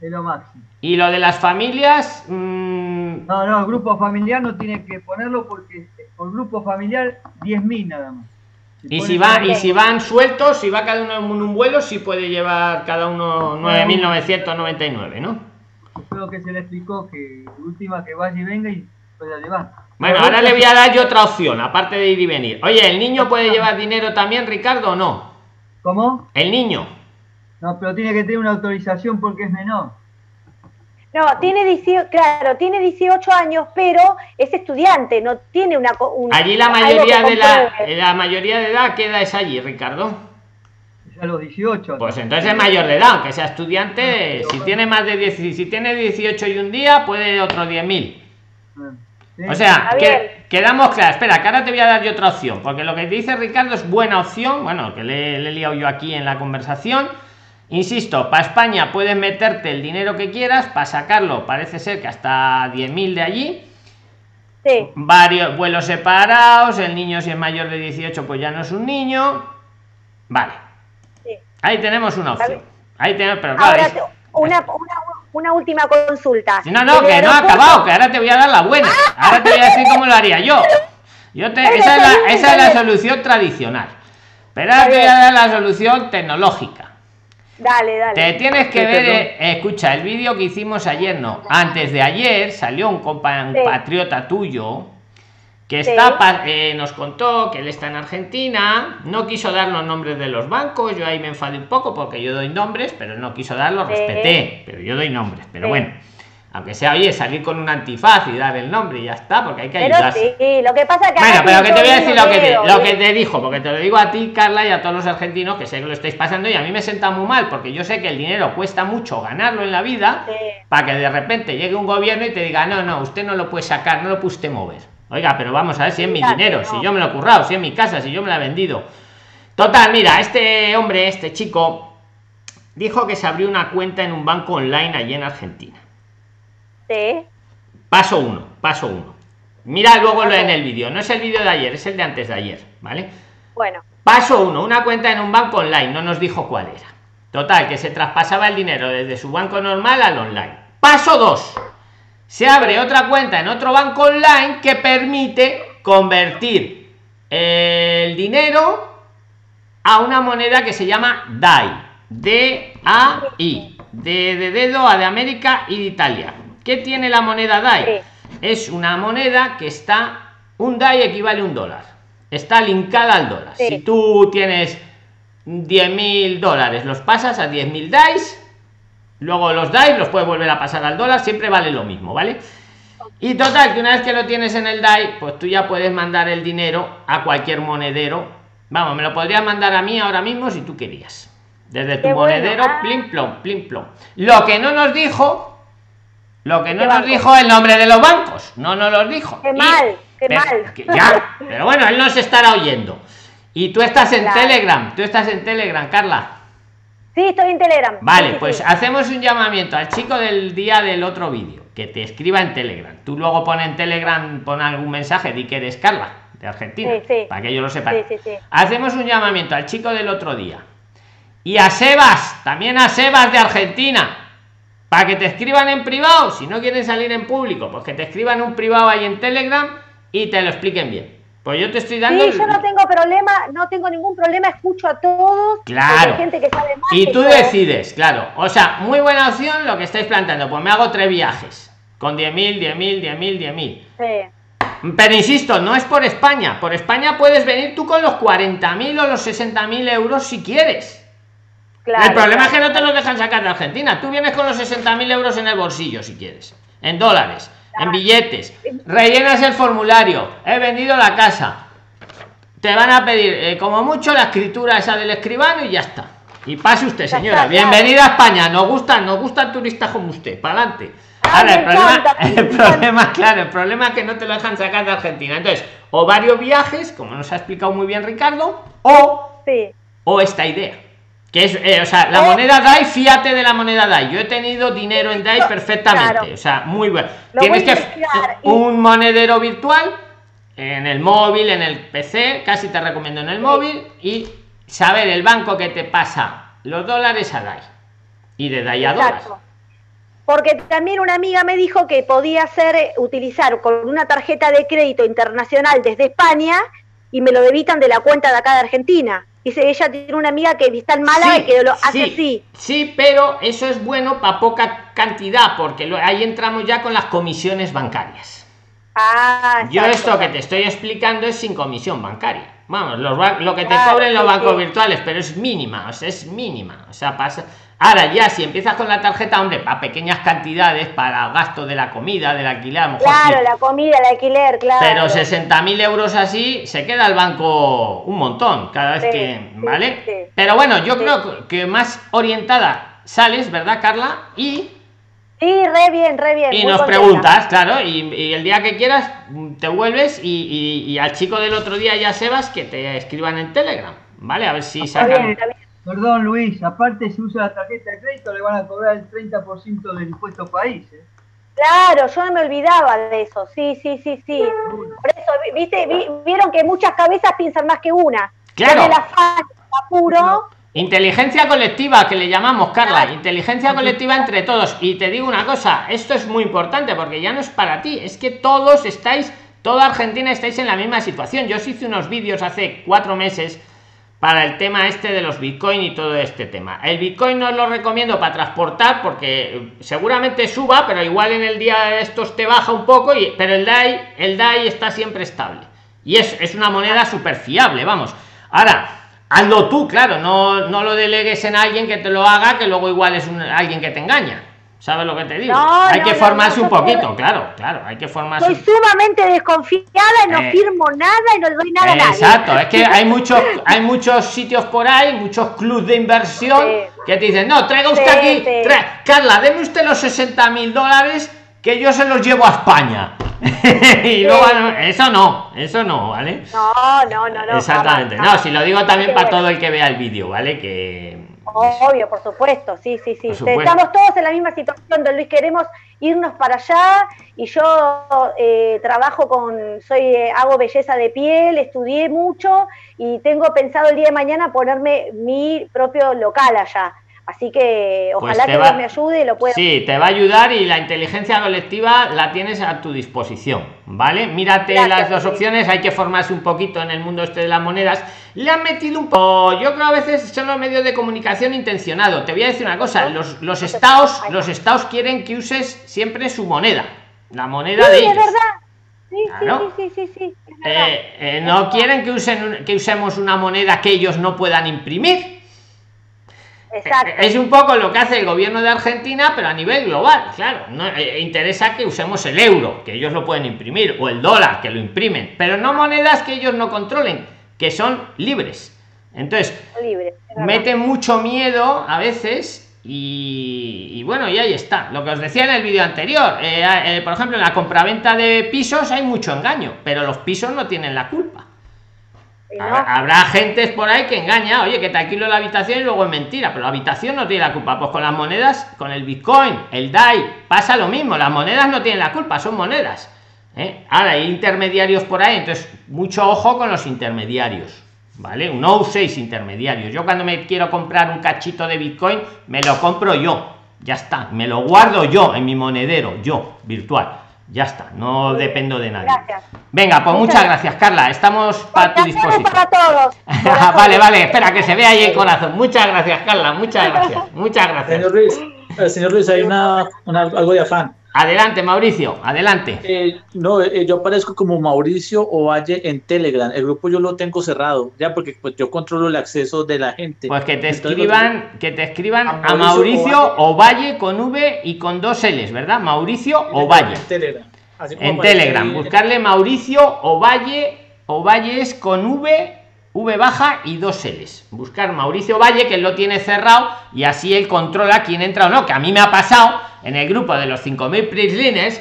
Es lo máximo. ¿Y lo de las familias? Mm, no, no, el grupo familiar no tiene que ponerlo porque por grupo familiar 10.000 nada más. y si, va, y si van sueltos, si va cada uno en un vuelo, sí puede llevar cada uno 9.999, ¿no? Lo que se le explicó, que última que vaya y venga y pueda llevar. Bueno, ahora le voy a dar yo otra opción, aparte de ir y venir. Oye, ¿el niño puede llevar dinero también, Ricardo, o no? ¿Cómo? El niño. No, pero tiene que tener una autorización porque es menor. No, tiene 18, claro, tiene 18 años, pero es estudiante, no tiene una... allí la mayoría de la, la mayoría de edad, ¿qué edad es allí, Ricardo? Es a los 18. Pues entonces es mayor de edad, aunque sea estudiante, si tiene más de 10, si tiene 18 y un día, puede otros 10.000. Ah, o sea, que, quedamos claros. Espera, que ahora te voy a dar yo otra opción, porque lo que dice Ricardo es buena opción, bueno, que le, le he liado yo aquí en la conversación Insisto, para España puedes meterte el dinero que quieras, para sacarlo parece ser que hasta 10.000 de allí. Sí. Varios vuelos separados, el niño si es mayor de 18 pues ya no es un niño. Vale. Ahí tenemos una opción. Ahí tenemos, pero claro, una, una, última consulta. No, no, que no ha acabado, que ahora te voy a dar la buena. Ahora te voy a decir cómo lo haría yo. yo te, esa, es la, esa es la solución tradicional. Pero ahora te voy a dar la solución tecnológica. Dale, dale. Te tienes que ver, eh, escucha, el vídeo que hicimos ayer, no, antes de ayer salió un compatriota tuyo que está eh, nos contó que él está en Argentina, no quiso dar los nombres de los bancos, yo ahí me enfadé un poco porque yo doy nombres, pero no quiso darlos, respeté, pero yo doy nombres, pero bueno aunque sea, oye, salir con un antifaz y dar el nombre y ya está, porque hay que ayudarse. Sí, lo que pasa que Bueno, pero que te voy a decir lo que te, lo que te dijo, porque te lo digo a ti, Carla, y a todos los argentinos que sé que lo estáis pasando y a mí me sienta muy mal, porque yo sé que el dinero cuesta mucho ganarlo en la vida, para que de repente llegue un gobierno y te diga, no, no, usted no lo puede sacar, no lo puede usted mover. Oiga, pero vamos a ver si es mi dinero, si yo me lo he currado, si es mi casa, si yo me la he vendido. Total, mira, este hombre, este chico, dijo que se abrió una cuenta en un banco online allí en Argentina Paso uno, paso uno. Mira luego lo en el vídeo. No es el vídeo de ayer, es el de antes de ayer, ¿vale? Bueno. Paso uno, una cuenta en un banco online. No nos dijo cuál era. Total, que se traspasaba el dinero desde su banco normal al online. Paso 2. Se abre otra cuenta en otro banco online que permite convertir el dinero a una moneda que se llama DAI. D-A-I. De, de dedo a de América y de Italia. ¿Qué tiene la moneda DAI? Es una moneda que está, un DAI equivale a un dólar. Está linkada al dólar. Si tú tienes 10.000 dólares, los pasas a 10.000 DAIs, luego los DAIs los puedes volver a pasar al dólar, siempre vale lo mismo, ¿vale? Y total, que una vez que lo tienes en el DAI, pues tú ya puedes mandar el dinero a cualquier monedero. Vamos, me lo podrías mandar a mí ahora mismo si tú querías. Desde tu monedero, ah. plim plom, plim plom. Lo que no nos dijo lo que no nos dijo el nombre de los bancos, no nos los dijo. Qué mal, qué mal. ya, pero bueno, él nos estará oyendo. Y tú estás en Telegram, tú estás en Telegram, Carla. Sí, estoy en Telegram. Vale, pues hacemos un llamamiento al chico del día del otro vídeo, que te escriba en Telegram. Tú luego pon en Telegram, pon algún mensaje, di que eres Carla, de Argentina, para que yo lo sepa. Hacemos un llamamiento al chico del otro día. Y a Sebas, también a Sebas de Argentina para que te escriban en privado, si no quieren salir en público, pues que te escriban un privado ahí en Telegram y te lo expliquen bien. Pues yo te estoy dando. Sí, yo no tengo problema, no tengo ningún problema, escucho a todos. Claro. Hay gente que sabe más Y que tú yo. decides, claro. O sea, muy buena opción lo que estáis planteando. Pues me hago tres viajes. Con 10.000, 10.000, 10.000, 10.000. Sí. Pero insisto, no es por España. Por España puedes venir tú con los 40.000 o los 60.000 euros si quieres. Claro, el problema es que no te los dejan sacar de Argentina. Tú vienes con los 60.000 euros en el bolsillo si quieres. En dólares, en billetes. Rellenas el formulario. He vendido la casa. Te van a pedir, eh, como mucho, la escritura esa del escribano y ya está. Y pase usted, señora. Bienvenida a España. Nos gusta, nos gustan turistas como usted. Para adelante. Ah, Ahora, el problema, el claro, el problema es que no te lo dejan sacar de Argentina. Entonces, o varios viajes, como nos ha explicado muy bien Ricardo, o Sí. o esta idea. Que es, eh, o sea, la Eh. moneda DAI, fíjate de la moneda DAI. Yo he tenido dinero en DAI perfectamente. Claro. O sea, muy bueno. Lo Tienes que y- un monedero virtual en el móvil, en el PC, casi te recomiendo en el móvil y saber el banco que te pasa los dólares a DAI y de DAI a dólares. Exacto. Porque también una amiga me dijo que podía hacer, eh, utilizar con una tarjeta de crédito internacional desde España y me lo debitan de la cuenta de acá de Argentina. Dice, ella tiene una amiga que está en Málaga y que lo hace sí, así. sí, pero eso es bueno para poca cantidad, porque lo- ahí entramos ya con las comisiones bancarias. Ah, Yo exacto, esto que te estoy explicando es sin comisión bancaria. Vamos, los lo que te Claro, cobren los sí, bancos virtuales, pero es mínima, o sea, es mínima. O sea, pasa. Ahora ya, si empiezas con la tarjeta, hombre, para pequeñas cantidades, para gasto de la comida, del alquiler, a lo mejor Claro, sí. la comida, el alquiler, claro. Pero 60.000 euros así, se queda el banco un montón cada vez Sí, que. ¿Vale? sí. Pero bueno, yo creo que más orientada sales, ¿verdad, Carla? Y Sí, re bien, re bien. y nos contenta. preguntas, claro, y, y el día que quieras mm, te vuelves y, y- y al chico del otro día ya Sebas que te escriban en Telegram, ¿vale? A ver si sacan. bien. Perdón, Luis, aparte si usa la tarjeta de crédito le van a cobrar el 30% del impuesto país. ¿eh? Claro, yo no me olvidaba de eso. Sí, sí, sí, sí. Por eso, vi- viste, Vi- vieron que muchas cabezas piensan más que una. Claro. Con el afán, apuro. Inteligencia colectiva, que le llamamos, Carla. Inteligencia colectiva entre todos. Y te digo una cosa, esto es muy importante porque ya no es para ti, es que todos estáis, toda Argentina estáis en la misma situación. Yo os hice unos vídeos hace cuatro meses para el tema este de los bitcoin y todo este tema. El bitcoin no lo recomiendo para transportar porque eh, seguramente suba, pero igual en el día de estos te baja un poco, y, pero el DAI, el DAI está siempre estable. Y es, es una moneda súper fiable, vamos. Ahora, hazlo tú, claro, no, no lo delegues en alguien que te lo haga, que luego igual es un- alguien que te engaña. ¿Sabes lo que te digo? No, hay no, que formarse no, un poquito, claro, claro, hay que formarse. Soy sumamente desconfiada y no Eh, firmo nada y no le doy nada a nadie. Exacto, es que hay muchos, hay muchos sitios por ahí, muchos clubes de inversión Sí. que te dicen, no, traiga usted Sí, aquí, sí. tra- Carla, deme usted los 60 mil dólares que yo se los llevo a España. y luego, eso no, eso no, ¿vale? No, no, no, no. Exactamente, jamás, no, si lo digo también para todo el que vea el vídeo, ¿vale? Que... Obvio, por supuesto, sí, sí, sí. Supuesto. Estamos todos en la misma situación, don Luis, queremos irnos para allá y yo eh, trabajo con, soy, eh, hago belleza de piel, estudié mucho y tengo pensado el día de mañana ponerme mi propio local allá. Así que Pues ojalá te que va- Dios me ayude y lo pueda. Sí, te va a ayudar y la inteligencia colectiva la tienes a tu disposición, ¿vale? Mírate Gracias, las dos opciones, hay que formarse un poquito en el mundo este de las monedas. Le han metido un poco, yo creo a veces son los medios de comunicación intencionado. Te voy a decir una cosa, los, los estados, los estados quieren que uses siempre su moneda, la moneda de es ellos. verdad. Sí, Claro. sí, sí, sí, sí, sí. Eh, eh, no quieren que usen que usemos una moneda que ellos no puedan imprimir. Exacto. Es un poco lo que hace el gobierno de Argentina, pero a nivel global, claro. No eh, interesa que usemos el euro, que ellos lo pueden imprimir, o el dólar, que lo imprimen, pero no monedas que ellos no controlen, que son libres. Entonces, libre. mete mucho miedo a veces y, y bueno, y ahí está. Lo que os decía en el vídeo anterior, eh, eh, por ejemplo, en la compraventa de pisos hay mucho engaño, pero los pisos no tienen la culpa. No, habrá gentes por ahí que engaña, oye, que te alquilo la habitación y luego es mentira, pero la habitación no tiene la culpa. Pues con las monedas, con el Bitcoin, el DAI, pasa lo mismo. Las monedas no tienen la culpa, son monedas. ¿eh? Ahora hay intermediarios por ahí, entonces mucho ojo con los intermediarios. ¿Vale? No uséis intermediarios. Yo cuando me quiero comprar un cachito de Bitcoin, me lo compro yo. Ya está, me lo guardo yo en mi monedero, yo, virtual. Ya está, no dependo de nadie. Gracias. Venga, pues muchas, Muchas gracias, Carla. Estamos para tu disposición. para todos. Vale, vale, espera que se vea ahí el corazón. Muchas gracias, Carla. Muchas gracias. Muchas gracias. Señor Luis, eh, señor Luis, hay una, una- algo de afán. Adelante, Mauricio, adelante. Eh, no, eh, yo aparezco como Mauricio Ovalle en Telegram. El grupo yo lo tengo cerrado, ya porque pues, yo controlo el acceso de la gente. Pues que te Entonces, escriban, que te escriban A a Mauricio Mauricio Ovalle con V y con dos L's, ¿verdad? Mauricio Ovalle. En Telegram. Así como En Telegram, ahí. buscarle Mauricio Ovalle, Ovalle es con V, V baja y dos L's. Buscar Mauricio Valle, que él lo tiene cerrado y así él controla quién entra o no, que a mí me ha pasado en el grupo de los 5.000 prislines,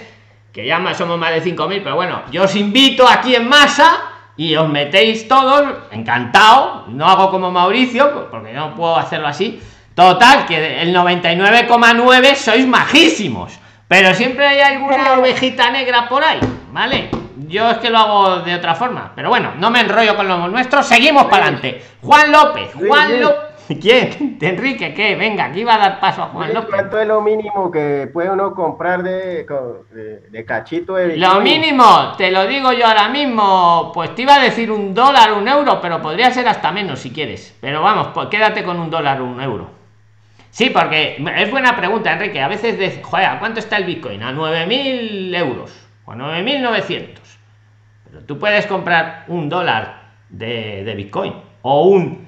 que ya más somos más de 5.000, pero bueno, yo os invito aquí en masa y os metéis todos, encantado, no hago como Mauricio, porque no puedo hacerlo así. Total, que el 99,9 sois majísimos, pero siempre hay alguna ovejita negra por ahí, ¿vale? Yo es que lo hago de otra forma, pero bueno, no me enrollo con lo nuestro, seguimos para adelante. Juan López, Juan. López. ¿Quién? Enrique, ¿qué? Venga, aquí va a dar paso a Juan López. ¿Cuánto es lo mínimo que puede uno comprar de, de, de cachito de Lo mínimo, te lo digo yo ahora mismo, pues te iba a decir un dólar, un euro, pero podría ser hasta menos si quieres. Pero vamos, pues quédate con un dólar, un euro. Sí, porque es buena pregunta, Enrique. A veces de, joder, ¿a cuánto está el Bitcoin? A 9.000 euros o a 9.900. Pero tú puedes comprar un dólar de, de Bitcoin o un,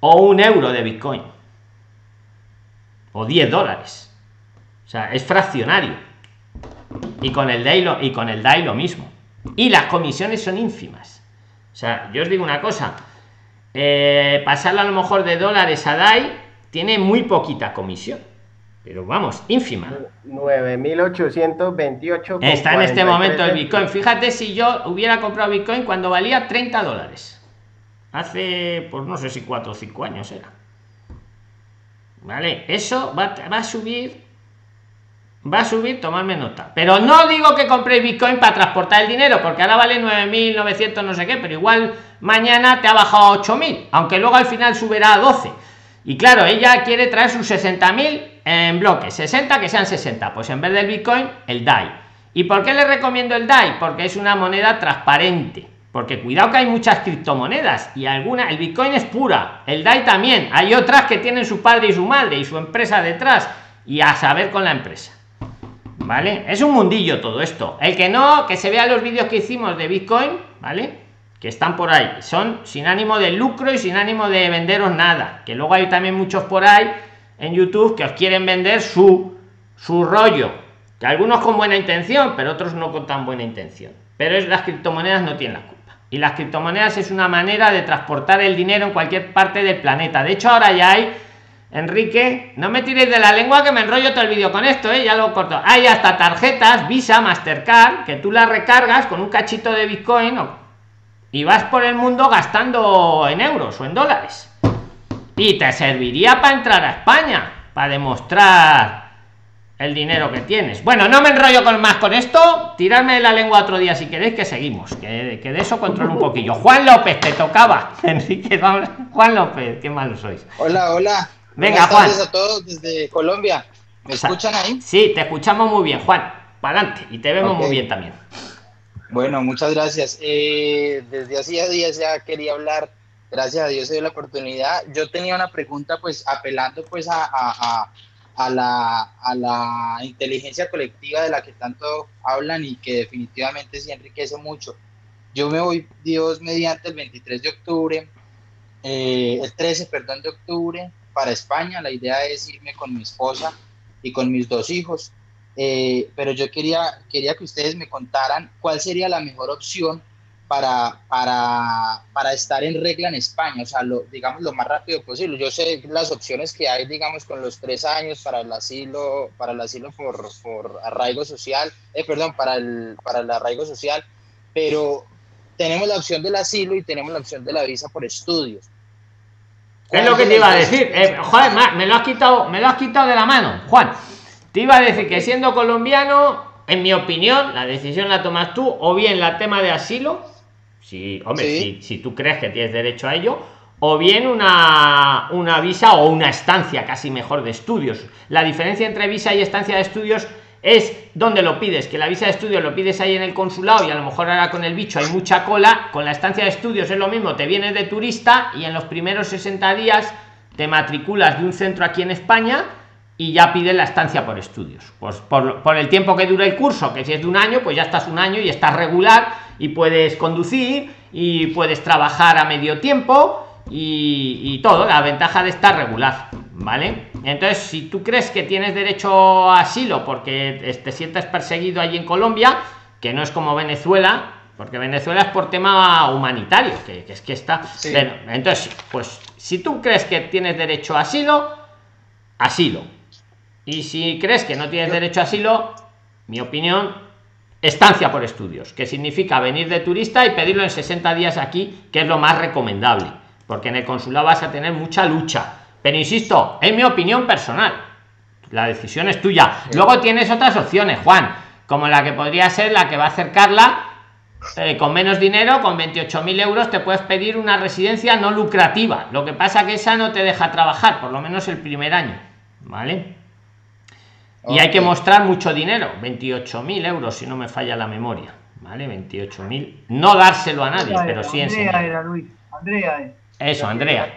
o un euro de Bitcoin o 10 dólares. O sea, es fraccionario. Y con el DAI lo, y con el DAI lo mismo. Y las comisiones son ínfimas. O sea, yo os digo una cosa. eh, pasarlo a lo mejor de dólares a DAI tiene muy poquita comisión. Pero vamos, ínfima. 9.828. Está en este momento el Bitcoin. Fíjate si yo hubiera comprado Bitcoin cuando valía 30 dólares. Hace, pues no sé si 4 o 5 años era. Vale, eso va, va a subir. Va a subir, tomadme nota. Pero no digo que compréis Bitcoin para transportar el dinero, porque ahora vale 9.900 no sé qué, pero igual mañana te ha bajado a 8.000, aunque luego al final subirá a 12. Y claro, ella quiere traer sus 60.000 en bloques, 60 que sean 60, pues en vez del Bitcoin, el DAI. ¿Y por qué le recomiendo el DAI? Porque es una moneda transparente. Porque cuidado que hay muchas criptomonedas y alguna, el Bitcoin es pura, el DAI también. Hay otras que tienen su padre y su madre y su empresa detrás y a saber con la empresa. ¿Vale? Es un mundillo todo esto. El que no, que se vea los vídeos que hicimos de Bitcoin, ¿vale? Que están por ahí. Son sin ánimo de lucro y sin ánimo de venderos nada. Que luego hay también muchos por ahí en YouTube que os quieren vender su, su rollo. Que algunos con buena intención, pero otros no con tan buena intención. Pero es, las criptomonedas no tienen la culpa. Y las criptomonedas es una manera de transportar el dinero en cualquier parte del planeta. De hecho, ahora ya hay Enrique, no me tiréis de la lengua que me enrollo todo el vídeo con esto, ¿eh? ya lo corto. Hay hasta tarjetas Visa, Mastercard, que tú las recargas con un cachito de Bitcoin y vas por el mundo gastando en euros o en dólares. Y te serviría para entrar a España, para demostrar el dinero que tienes. Bueno, no me enrollo con más con esto. Tirarme de la lengua otro día si queréis que seguimos, que, que de eso controlo un poquillo. Juan López, te tocaba. Enrique, vamos. Juan López, qué malos sois. Hola, hola. Venga, Juan. a todos desde Colombia. ¿Me escuchan ahí? Sí, te escuchamos muy bien, Juan. Para adelante. Y te vemos muy bien también. Bueno, muchas gracias. Eh, desde hacía días ya quería hablar. Gracias a Dios se dio la oportunidad. Yo tenía una pregunta, pues apelando pues a, a- a- a la, a la inteligencia colectiva de la que tanto hablan y que definitivamente sí enriquece mucho. Yo me voy, Dios, mediante el 23 de octubre, eh, el 13, perdón, de octubre, para España. La idea es irme con mi esposa y con mis dos hijos. Eh, pero yo quería, quería que ustedes me contaran cuál sería la mejor opción para, para, para estar en regla en España, o sea, lo, digamos lo más rápido posible. Yo sé las opciones que hay, digamos, con los tres años para el asilo, para el asilo por, por arraigo social, eh, perdón, para el, para el arraigo social, pero tenemos la opción del asilo y tenemos la opción de la visa por estudios. Es lo que te iba a decir. Eh, joder, me lo has quitado, me lo has quitado de la mano, Juan. Te iba a decir que siendo colombiano, en mi opinión, la decisión la tomas tú, o bien la tema de asilo, si, hombre, Sí. si, si tú crees que tienes derecho a ello, o bien una, una visa o una estancia, casi mejor, de estudios. La diferencia entre visa y estancia de estudios es donde lo pides, que la visa de estudio lo pides ahí en el consulado y a lo mejor ahora con el bicho hay mucha cola, con la estancia de estudios es lo mismo, te vienes de turista y en los primeros 60 días te matriculas de un centro aquí en España y ya pides la estancia por estudios. Pues por, por el tiempo que dura el curso, que si es de un año, pues ya estás un año y estás regular y puedes conducir y puedes trabajar a medio tiempo y, todo, la ventaja de estar regular, ¿vale? Entonces, si tú crees que tienes derecho a asilo porque te sientes perseguido allí en Colombia, que no es como Venezuela, porque Venezuela es por tema humanitario, que, es que está... entonces, pues, si tú crees que tienes derecho a asilo, asilo. Y si crees que no tienes derecho a asilo, mi opinión, estancia por estudios, que significa venir de turista y pedirlo en 60 días aquí, que es lo más recomendable porque en el consulado vas a tener mucha lucha. Pero insisto, es mi opinión personal. La decisión es tuya. Luego tienes otras opciones, Juan, como la que podría ser la que va a acercarla eh, con menos dinero, con 28.000 euros, te puedes pedir una residencia no lucrativa. Lo que pasa que esa no te deja trabajar, por lo menos el primer año. ¿Vale? Y hay que mostrar mucho dinero, 28.000 euros, si no me falla la memoria. ¿Vale? 28.000. No dárselo a nadie, pero sí enseñar. Era, Luis. Andrea es. Eso, Andrea.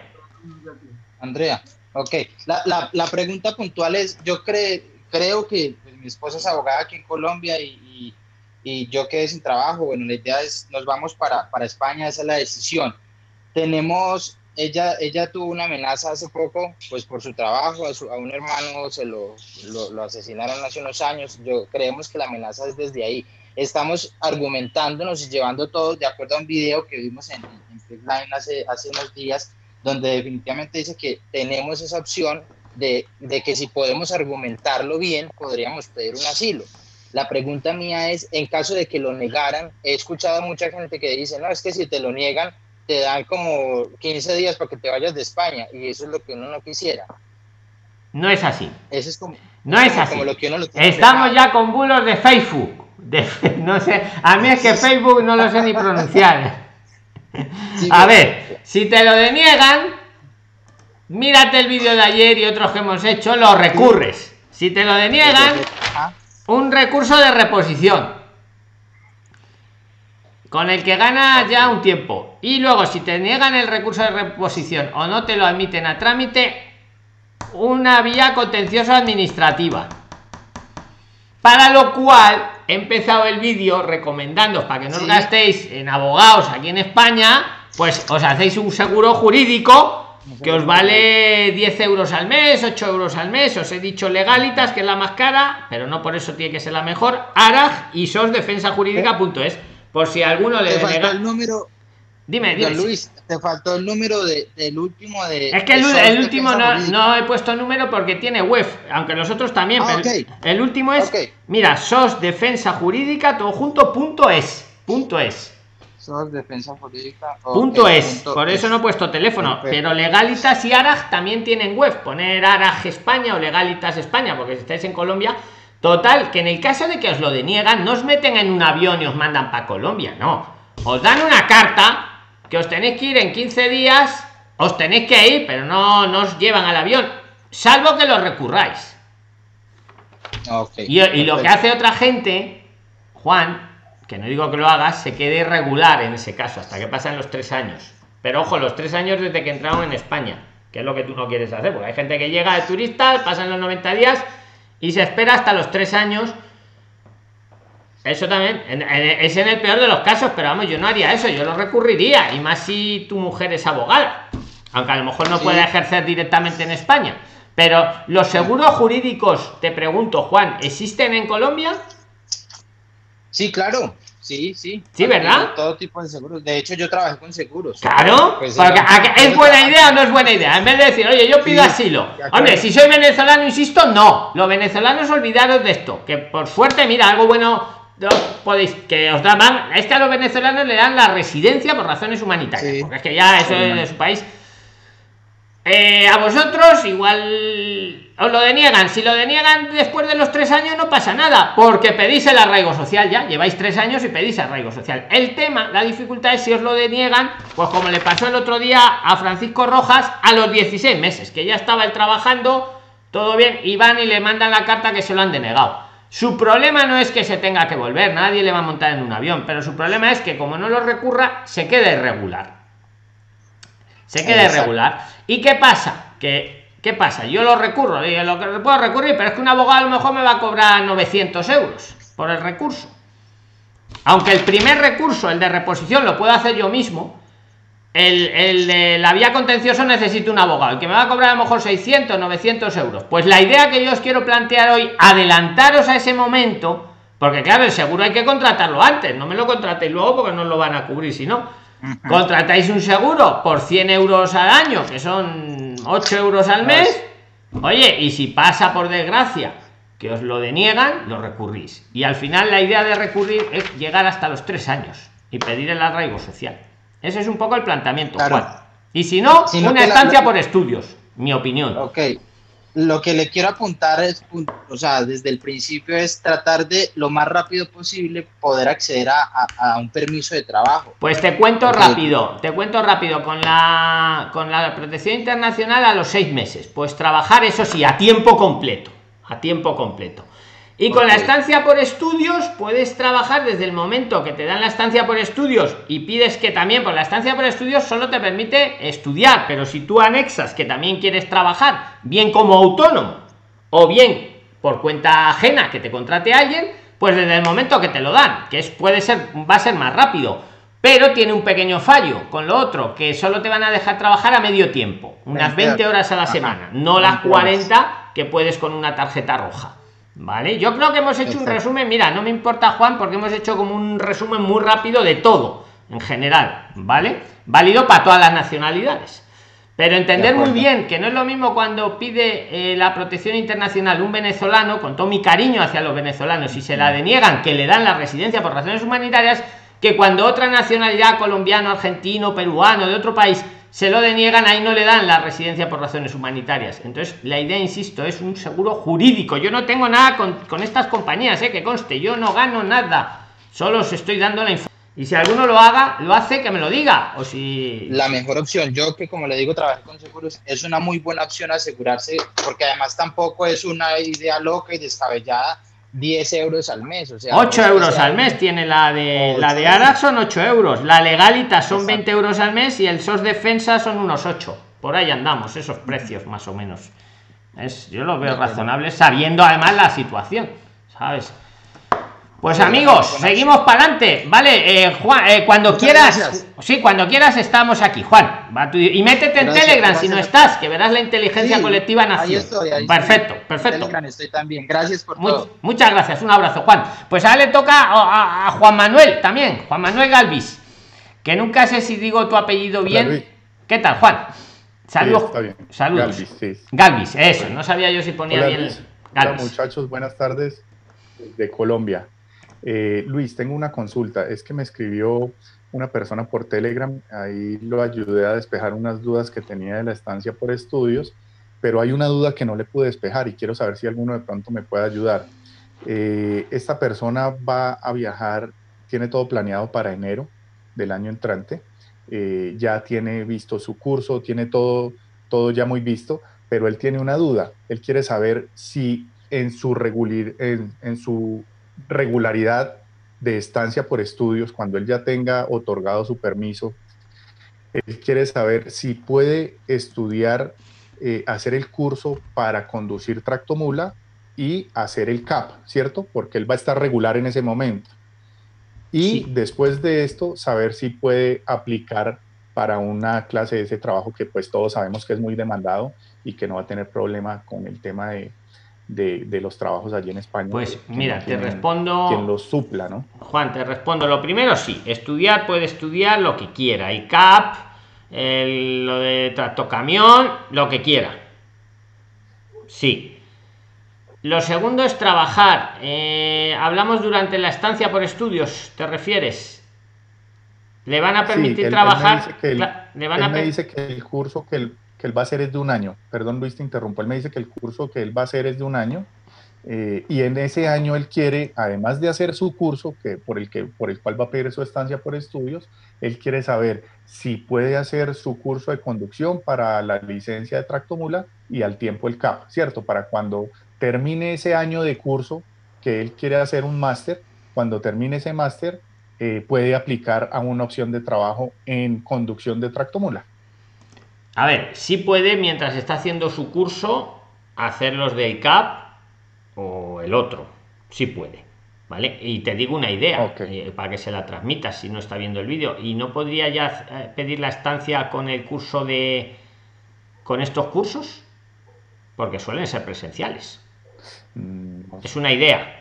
Andrea, ok. La, la, pregunta puntual es, yo creo que pues, mi esposa es abogada aquí en Colombia y, y, yo quedé sin trabajo. Bueno, la idea es, nos vamos para, para España, esa es la decisión. Tenemos, ella, ella tuvo una amenaza hace poco, pues por su trabajo, a, su, a un hermano se lo, lo, asesinaron hace unos años. Yo creemos que la amenaza es desde ahí estamos argumentándonos y llevando todo de acuerdo a un video que vimos en, en hace, hace unos días, donde definitivamente dice que tenemos esa opción de, de, que si podemos argumentarlo bien, podríamos pedir un asilo. La pregunta mía es, en caso de que lo negaran, he escuchado a mucha gente que dice, no, es que si te lo niegan, te dan como 15 días para que te vayas de España, y eso es lo que uno no quisiera. No es así. Eso es como, no es así. Como lo que uno Estamos ya con bulos de Facebook no sé, a mí es que Facebook no lo sé ni pronunciar. a ver, si te lo deniegan, mírate el vídeo de ayer y otros que hemos hecho, lo recurres. Si te lo deniegan, un recurso de reposición. Con el que ganas ya un tiempo. Y luego, si te niegan el recurso de reposición o no te lo admiten a trámite, una vía contenciosa administrativa. Para lo cual he empezado el vídeo recomendando para que no os gastéis en abogados aquí en España, pues os hacéis un seguro jurídico que os vale 10 euros al mes, 8 euros al mes. Os he dicho legalitas, que es la más cara, pero no por eso tiene que ser la mejor. Arag y sosdefensajurídica.es. Por si alguno le da el número Dime, dime. Luis, te faltó el número del último de. Es que el, último no, he puesto número porque tiene web, aunque los otros también. Ah, el último es. Mira, SOS Defensa Jurídica, todo junto, punto es. Punto es. SOS Defensa Jurídica. Punto es. Por eso no he puesto teléfono. Pero Legalitas y Arag también tienen web. Poner Arag España o Legalitas España, porque si estáis en Colombia. Total, que en el caso de que os lo deniegan, no os meten en un avión y os mandan para Colombia, no. Os dan una carta que os tenéis que ir en 15 días, os tenéis que ir, pero no, os llevan al avión, salvo que lo recurráis. Y, lo que hace otra gente, Juan, que no digo que lo hagas, se quede irregular en ese caso, hasta que pasan los tres años. Pero ojo, los tres años desde que entraron en España, que es lo que tú no quieres hacer, porque hay gente que llega de turista, pasan los 90 días y se espera hasta los tres años eso también, es en el peor de los casos, pero vamos, yo no haría eso, yo lo recurriría, y más si tu mujer es abogada, aunque a lo mejor no puede ejercer directamente en España. Pero los seguros jurídicos, te pregunto, Juan, ¿existen en Colombia? Sí, claro. Sí, sí. Sí, ¿verdad? Todo tipo de seguros. De hecho, yo trabajé con seguros. Claro. Pues, ¿Es buena idea o no es buena idea? En vez de decir, oye, yo pido asilo. Hombre, si soy venezolano, insisto, no. Los venezolanos olvidaros de esto. Que por suerte, mira, algo bueno podéis que os daban es que a los venezolanos le dan la residencia por razones humanitarias porque es que ya eso es de su país eh, a vosotros igual os lo deniegan. Si lo deniegan después de los tres años no pasa nada porque pedís el arraigo social ya. Lleváis tres años y pedís arraigo social. El tema la dificultad es si os lo deniegan pues como le pasó el otro día a Francisco Rojas a los 16 meses que ya estaba él trabajando todo bien y van y le mandan la carta que se lo han denegado. Su problema no es que se tenga que volver, nadie le va a montar en un avión, pero su problema es que como no lo recurra, se queda irregular. Se queda irregular. ¿Y qué pasa? Que, ¿Qué pasa? Yo lo recurro, digo, lo que puedo recurrir, pero es que un abogado a lo mejor me va a cobrar 900 euros por el recurso. Aunque el primer recurso, el de reposición, lo puedo hacer yo mismo, el, de la vía contencioso necesito un abogado, el que me va a cobrar a lo mejor 600, 900 euros. Pues la idea que yo os quiero plantear hoy, adelantaros a ese momento, porque claro, el seguro hay que contratarlo antes, no me lo contratéis luego porque no lo van a cubrir, si no. Contratáis un seguro por 100 euros al año, que son 8 euros al mes. Oye, y si pasa por desgracia que os lo deniegan, lo recurrís. Y al final la idea de recurrir es llegar hasta los 3 años y pedir el arraigo social. Ese es un poco el planteamiento, Y si no, una estancia por estudios, mi opinión. Ok. Lo que le quiero apuntar es, o sea, desde el principio es tratar de lo más rápido posible poder acceder a, un permiso de trabajo. Pues te cuento rápido, te cuento rápido, con la, con la protección internacional a los seis meses, pues trabajar eso sí, a tiempo completo, a tiempo completo. Y con la estancia por estudios puedes trabajar desde el momento que te dan la estancia por estudios y pides que también por la estancia por estudios solo te permite estudiar, pero si tú anexas que también quieres trabajar, bien como autónomo o bien por cuenta ajena que te contrate alguien, pues desde el momento que te lo dan, que es puede ser va a ser más rápido, pero tiene un pequeño fallo con lo otro, que solo te van a dejar trabajar a medio tiempo, unas 20 horas a la semana, no las 40 que puedes con una tarjeta roja. Vale, yo creo que hemos hecho un resumen, mira, no me importa Juan, porque hemos hecho como un resumen muy rápido de todo, en general, ¿vale? Válido para todas las nacionalidades. Pero entender muy bien que no es lo mismo cuando pide eh, la protección internacional un venezolano, con todo mi cariño hacia los venezolanos, y se la deniegan, que le dan la residencia por razones humanitarias, que cuando otra nacionalidad, colombiano, argentino, peruano, de otro país, se lo deniegan, ahí no le dan la residencia por razones humanitarias. Entonces, la idea, insisto, es un seguro jurídico. Yo no tengo nada con, estas compañías, ¿eh? que conste, yo no gano nada. Solo os estoy dando la información. Y si alguno lo haga, lo hace, que me lo diga. O si. La mejor opción, yo que como le digo, trabajar con seguros es una muy buena opción asegurarse, porque además tampoco es una idea loca y descabellada 10 euros al mes. O sea, 8 euros al mes tiene la de la de Arax son 8 euros. La legalita son 20 euros al mes y el SOS defensa son unos 8. Por ahí andamos, esos precios más o menos. Es, yo lo veo razonable sabiendo además la situación, ¿sabes? Pues amigos, seguimos para adelante, ¿vale? Eh, Juan, eh, cuando quieras, sí, cuando quieras estamos aquí, Juan. y métete en Telegram si no estás, que verás la inteligencia colectiva nació. perfecto, perfecto. estoy también. Gracias por todo. Muchas gracias, un abrazo, Juan. Pues ahora le toca a, Juan Manuel también, Juan Manuel Galvis, que nunca sé si digo tu apellido bien. ¿Qué tal, Juan? Saludos. Saludos. Galvis, eso, no sabía yo si ponía bien. Hola muchachos, buenas tardes de Colombia. Eh, Luis, tengo una consulta. Es que me escribió una persona por Telegram, ahí lo ayudé a despejar unas dudas que tenía de la estancia por estudios, pero hay una duda que no le pude despejar y quiero saber si alguno de pronto me puede ayudar. Eh, esta persona va a viajar, tiene todo planeado para enero del año entrante, eh, ya tiene visto su curso, tiene todo, todo ya muy visto, pero él tiene una duda. Él quiere saber si en su, regular, en su regularidad de estancia por estudios, cuando él ya tenga otorgado su permiso, él quiere saber si puede estudiar, eh, hacer el curso para conducir tractomula y hacer el CAP, ¿cierto? Porque él va a estar regular en ese momento. Y después de esto, saber si puede aplicar para una clase de ese trabajo que pues todos sabemos que es muy demandado y que no va a tener problema con el tema de, de, los trabajos allí en España. Pues mira, te respondo. Quien los supla, ¿no? Juan, te respondo. Lo primero, sí, estudiar puede estudiar lo que quiera. Y CAP, lo de tractocamión, lo que quiera. Sí. Lo segundo es trabajar. Eh, hablamos durante la estancia por estudios, ¿te refieres? ¿Le van a permitir trabajar? le van a me dice que el curso que el que él va a hacer es de un año. Perdón, Luis, te interrumpo. Él me dice que el curso que él va a hacer es de un año. Eh, y en ese año él quiere, además de hacer su curso, que por, el que, por el cual va a pedir su estancia por estudios, él quiere saber si puede hacer su curso de conducción para la licencia de tractomula y al tiempo el CAP, ¿cierto? Para cuando termine ese año de curso, que él quiere hacer un máster. Cuando termine ese máster, eh, puede aplicar a una opción de trabajo en conducción de tractomula. A ver, sí puede, mientras está haciendo su curso, hacer los del CAP o el otro. Sí puede. ¿Vale? Y te digo una idea eh, para que se la transmitas si no está viendo el vídeo. ¿Y no podría ya eh, pedir la estancia con el curso de. con estos cursos? Porque suelen ser presenciales. Mm, es una idea.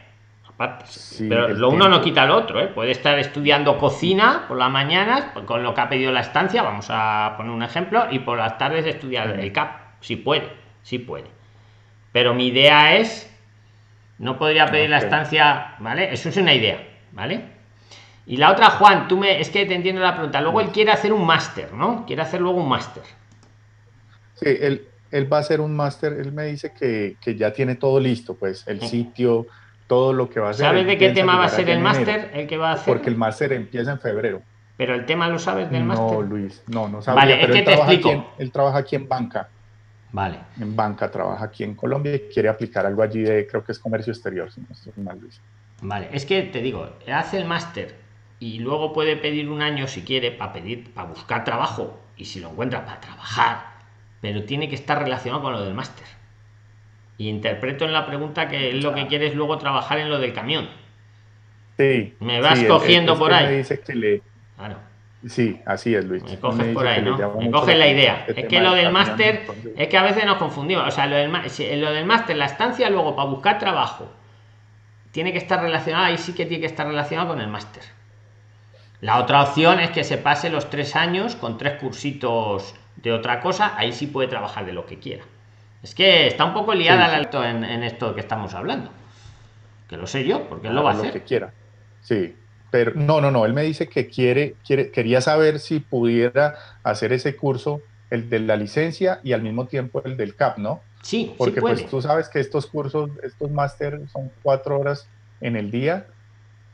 Aparte. pero lo uno no quita lo otro, ¿eh? Puede estar estudiando cocina por las mañanas, con lo que ha pedido la estancia, vamos a poner un ejemplo, y por las tardes estudiar el CAP. Si puede, si puede. Pero mi idea es no podría pedir la estancia, ¿vale? Eso es una idea, ¿vale? Y la otra, Juan, tú me. Es que te entiendo la pregunta. Luego él quiere hacer un máster, ¿no? Quiere hacer luego un máster. Sí, él, él va a hacer un máster. Él me dice que, ya tiene todo listo, pues el sitio, todo lo que va a hacer. ¿Sabes de qué tema va a ser el máster? El que va a hacer. Porque el máster empieza en febrero. Pero el tema lo sabes del máster. No, Luis, no, no sabía. Vale, es que te explico. él trabaja aquí en banca. Vale. En banca, trabaja aquí en Colombia y quiere aplicar algo allí de, creo que es comercio exterior, si no estoy mal, Luis. Vale, es que te digo, hace el máster y luego puede pedir un año si quiere para pedir, para buscar trabajo y si lo encuentra para trabajar, pero tiene que estar relacionado con lo del máster. Y interpreto en la pregunta que lo que quiere es luego trabajar en lo del camión. Sí. Me vas cogiendo por ahí. Me dice que le, claro Sí, así es, Luis. Me coges por ahí, ¿no? Me coges la idea. Este es que lo del máster, es que a veces nos confundimos. O sea, lo del, lo del máster, la estancia luego para buscar trabajo, tiene que estar relacionado, ahí sí que tiene que estar relacionado con el máster. La otra opción es que se pase los tres años con tres cursitos de otra cosa, ahí sí puede trabajar de lo que quiera. Es que está un poco liada sí, En, en, esto que estamos hablando. Que lo sé yo, porque él lo va a hacer. Lo que quiera. Sí, pero no, no, no, él me dice que quiere, quiere, quería saber si pudiera hacer ese curso, el de la licencia y al mismo tiempo el del CAP, ¿no? Sí, porque pues tú sabes que estos cursos, estos máster son cuatro horas en el día,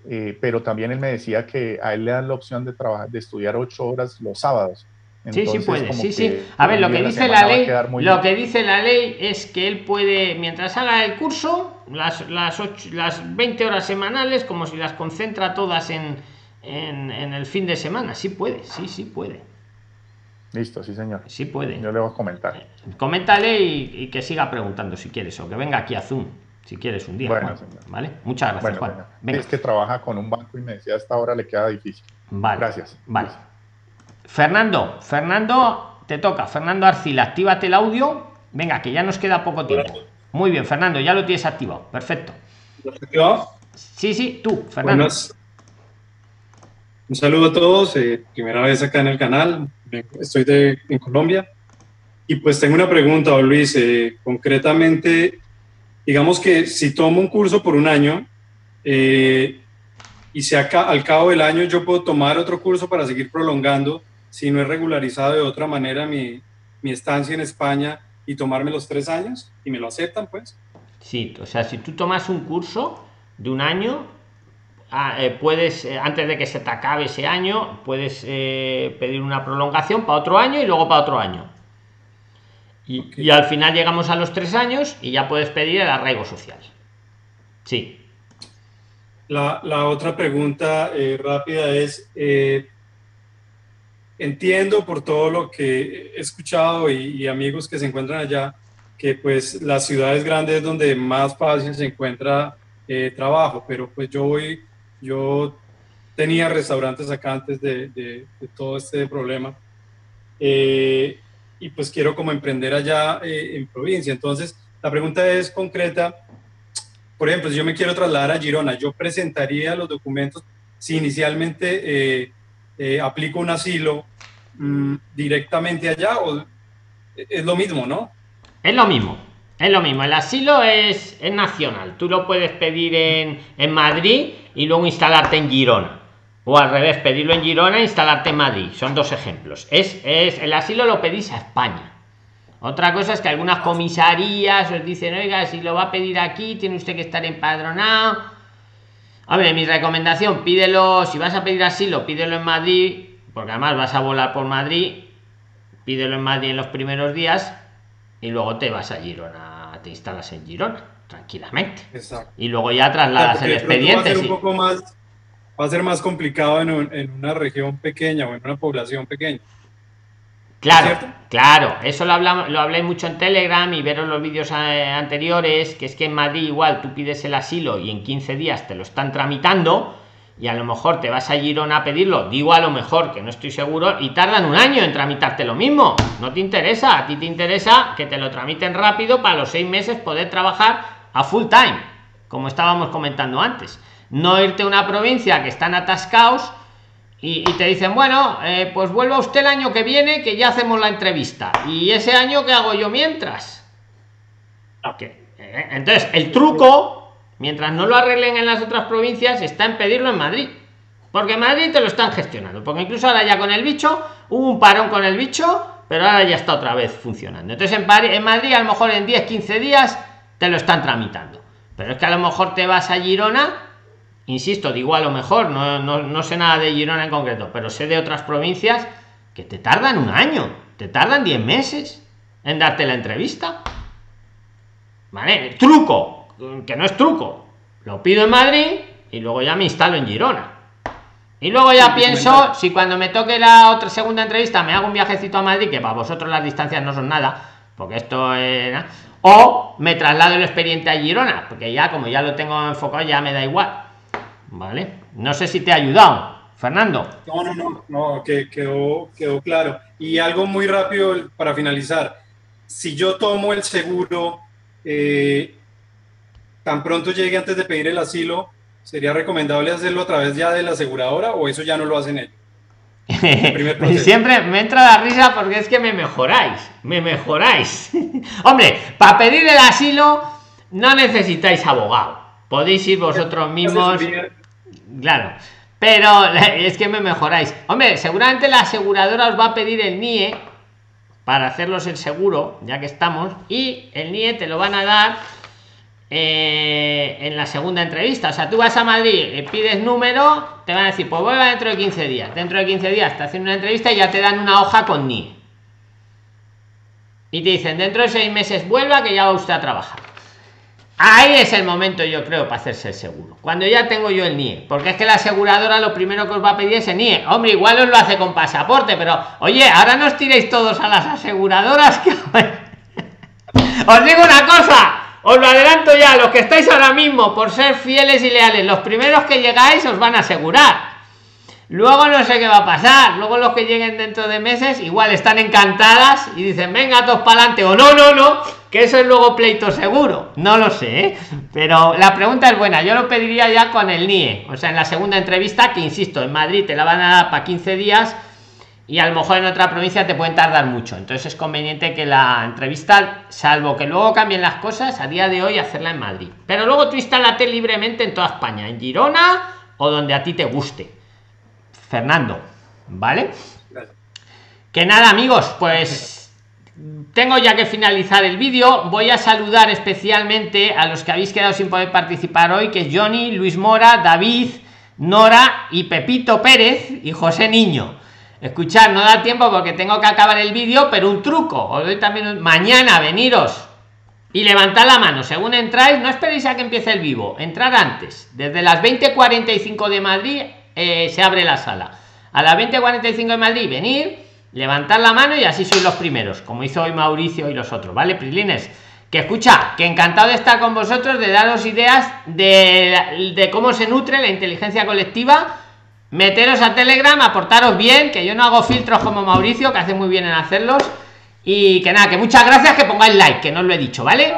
eh, pero también él me decía que a él le dan la opción de trabajar, de estudiar ocho horas los sábados sí, sí puede, sí, sí. A ver, lo que dice la ley, lo que dice la ley es que él puede, mientras haga el curso, las, las, las 20 horas semanales, como si las concentra todas en, en, el fin de semana. Sí puede, sí, sí puede. Listo, sí, señor. Sí puede. Yo le voy a comentar. Coméntale y, que siga preguntando si quieres, o que venga aquí a Zoom, si quieres un día. Bueno, ¿Vale? Muchas gracias, Juan. Es que trabaja con un banco y me decía hasta ahora le queda difícil. Vale. Gracias. Vale. Fernando, Fernando, te toca. Fernando Arcila, actívate el audio. Venga, que ya nos queda poco tiempo. Muy bien, Fernando, ya lo tienes activado. Perfecto. ¿Lo activado? Sí, sí, tú, Fernando. Un saludo a todos. Eh, primera vez acá en el canal. Estoy de, en Colombia. Y pues tengo una pregunta, Luis. Eh, concretamente, digamos que si tomo un curso por un año, eh, y si acá, al cabo del año yo puedo tomar otro curso para seguir prolongando, si no he regularizado de otra manera mi, mi estancia en España y tomarme los tres años y me lo aceptan, pues. Sí, o sea, si tú tomas un curso de un año, ah, eh, puedes, eh, antes de que se te acabe ese año, puedes eh, pedir una prolongación para otro año y luego para otro año. Y, y, al final llegamos a los tres años y ya puedes pedir el arraigo social. Sí. La, la otra pregunta rápida es, entiendo por todo lo que he escuchado y, amigos que se encuentran allá, que pues las ciudades grandes es donde más fácil se encuentra eh, trabajo, pero pues yo voy, yo tenía restaurantes acá antes de, de, de todo este problema y pues quiero como emprender allá en provincia. Entonces, la pregunta es concreta, por ejemplo, si yo me quiero trasladar a Girona, yo presentaría los documentos si inicialmente eh, aplico un asilo mm, directamente allá o es lo mismo, ¿no? Es lo mismo, es lo mismo. El asilo es, es nacional. Tú lo puedes pedir en, en Madrid y luego instalarte en Girona. O al revés, pedirlo en Girona e instalarte en Madrid. Son dos ejemplos. Es, es, el asilo lo pedís a España otra cosa es que algunas comisarías os dicen, oiga, si lo va a pedir aquí, tiene usted que estar empadronado. A ver, mi recomendación, pídelo, si vas a pedir asilo, pídelo en Madrid, porque además vas a volar por Madrid, pídelo en Madrid en los primeros días y luego te vas a Girona. te instalas en Girona, tranquilamente. Exacto. Y luego ya trasladas el expediente. Va a ser un poco más, va a ser más complicado en, un- en una región pequeña o en una población pequeña. Claro, claro, eso lo hablamos, lo hablé mucho en Telegram y veros los vídeos eh, anteriores, que es que en Madrid igual tú pides el asilo y en 15 días te lo están tramitando y a lo mejor te vas a Girona a pedirlo, digo a lo mejor que no estoy seguro, y tardan un año en tramitarte lo mismo. No te interesa, a ti te interesa que te lo tramiten rápido para los seis meses poder trabajar a full time, como estábamos comentando antes. No irte a una provincia que están atascados y, te dicen, bueno, eh, pues vuelva usted el año que viene que ya hacemos la entrevista. ¿Y ese año qué hago yo mientras? Ok. Eh, Entonces, el truco, mientras no lo arreglen en las otras provincias, está en pedirlo en Madrid. Porque en Madrid te lo están gestionando. Porque incluso ahora ya con el bicho, hubo un parón con el bicho, pero ahora ya está otra vez funcionando. Entonces en, en Madrid a lo mejor en 10, 15 días te lo están tramitando. Pero es que a lo mejor te vas a Girona insisto, digo a lo mejor, no, no, no sé nada de Girona en concreto, pero sé de otras provincias que te tardan un año, te tardan 10 meses en darte la entrevista. ¿Vale? Truco, que no es truco. Lo pido en Madrid y luego ya me instalo en Girona. Y luego ya pienso, si cuando me toque la otra segunda entrevista me hago un viajecito a Madrid, que para vosotros las distancias no son nada, porque esto era... O me traslado el expediente a Girona, porque ya como ya lo tengo enfocado ya me da igual. ¿Vale? No sé si te ha ayudado, Fernando. No, no, no, no, que quedó, quedó claro. Y algo muy rápido para finalizar. Si yo tomo el seguro, eh, tan pronto llegue antes de pedir el asilo, ¿sería recomendable hacerlo a través ya de la aseguradora o eso ya no lo hacen ellos? proceso. Siempre me entra la risa porque es que me mejoráis, me mejoráis. Hombre, para pedir el asilo no necesitáis abogado. Podéis ir vosotros mismos. Claro. Pero es que me mejoráis. Hombre, seguramente la aseguradora os va a pedir el NIE para hacerlos el seguro, ya que estamos, y el NIE te lo van a dar eh, en la segunda entrevista. O sea, tú vas a Madrid, eh, pides número, te van a decir, pues vuelva dentro de 15 días. Dentro de 15 días te hacen una entrevista y ya te dan una hoja con NIE. Y te dicen, dentro de seis meses vuelva que ya va usted a trabajar. Ahí es el momento, yo creo, para hacerse el seguro. Cuando ya tengo yo el NIE. Porque es que la aseguradora lo primero que os va a pedir es el NIE. Hombre, igual os lo hace con pasaporte, pero oye, ahora no os tiréis todos a las aseguradoras. Os digo una cosa. Os lo adelanto ya, los que estáis ahora mismo, por ser fieles y leales, los primeros que llegáis os van a asegurar. Luego no sé qué va a pasar. Luego los que lleguen dentro de meses, igual están encantadas y dicen, venga, todos para adelante. O no, no, no, que eso es luego pleito seguro. No lo sé, ¿eh? pero la pregunta es buena. Yo lo pediría ya con el NIE. O sea, en la segunda entrevista, que insisto, en Madrid te la van a dar para 15 días y a lo mejor en otra provincia te pueden tardar mucho. Entonces es conveniente que la entrevista, salvo que luego cambien las cosas, a día de hoy hacerla en Madrid. Pero luego tú instálate libremente en toda España, en Girona o donde a ti te guste. Fernando, ¿vale? Que nada, amigos, pues tengo ya que finalizar el vídeo. Voy a saludar especialmente a los que habéis quedado sin poder participar hoy, que es Johnny, Luis Mora, David, Nora y Pepito Pérez y José Niño. Escuchar, no da tiempo porque tengo que acabar el vídeo, pero un truco. Os doy también un... mañana, veniros y levantad la mano. Según entráis, no esperéis a que empiece el vivo. Entrar antes. Desde las 20.45 de Madrid eh, se abre la sala. A las 20.45 de Madrid, venir, levantar la mano y así sois los primeros, como hizo hoy Mauricio y los otros, ¿vale, Prilines? Que escucha, que encantado de estar con vosotros, de daros ideas de, de cómo se nutre la inteligencia colectiva. Meteros a Telegram, aportaros bien, que yo no hago filtros como Mauricio, que hace muy bien en hacerlos. Y que nada, que muchas gracias, que pongáis like, que no os lo he dicho, ¿vale?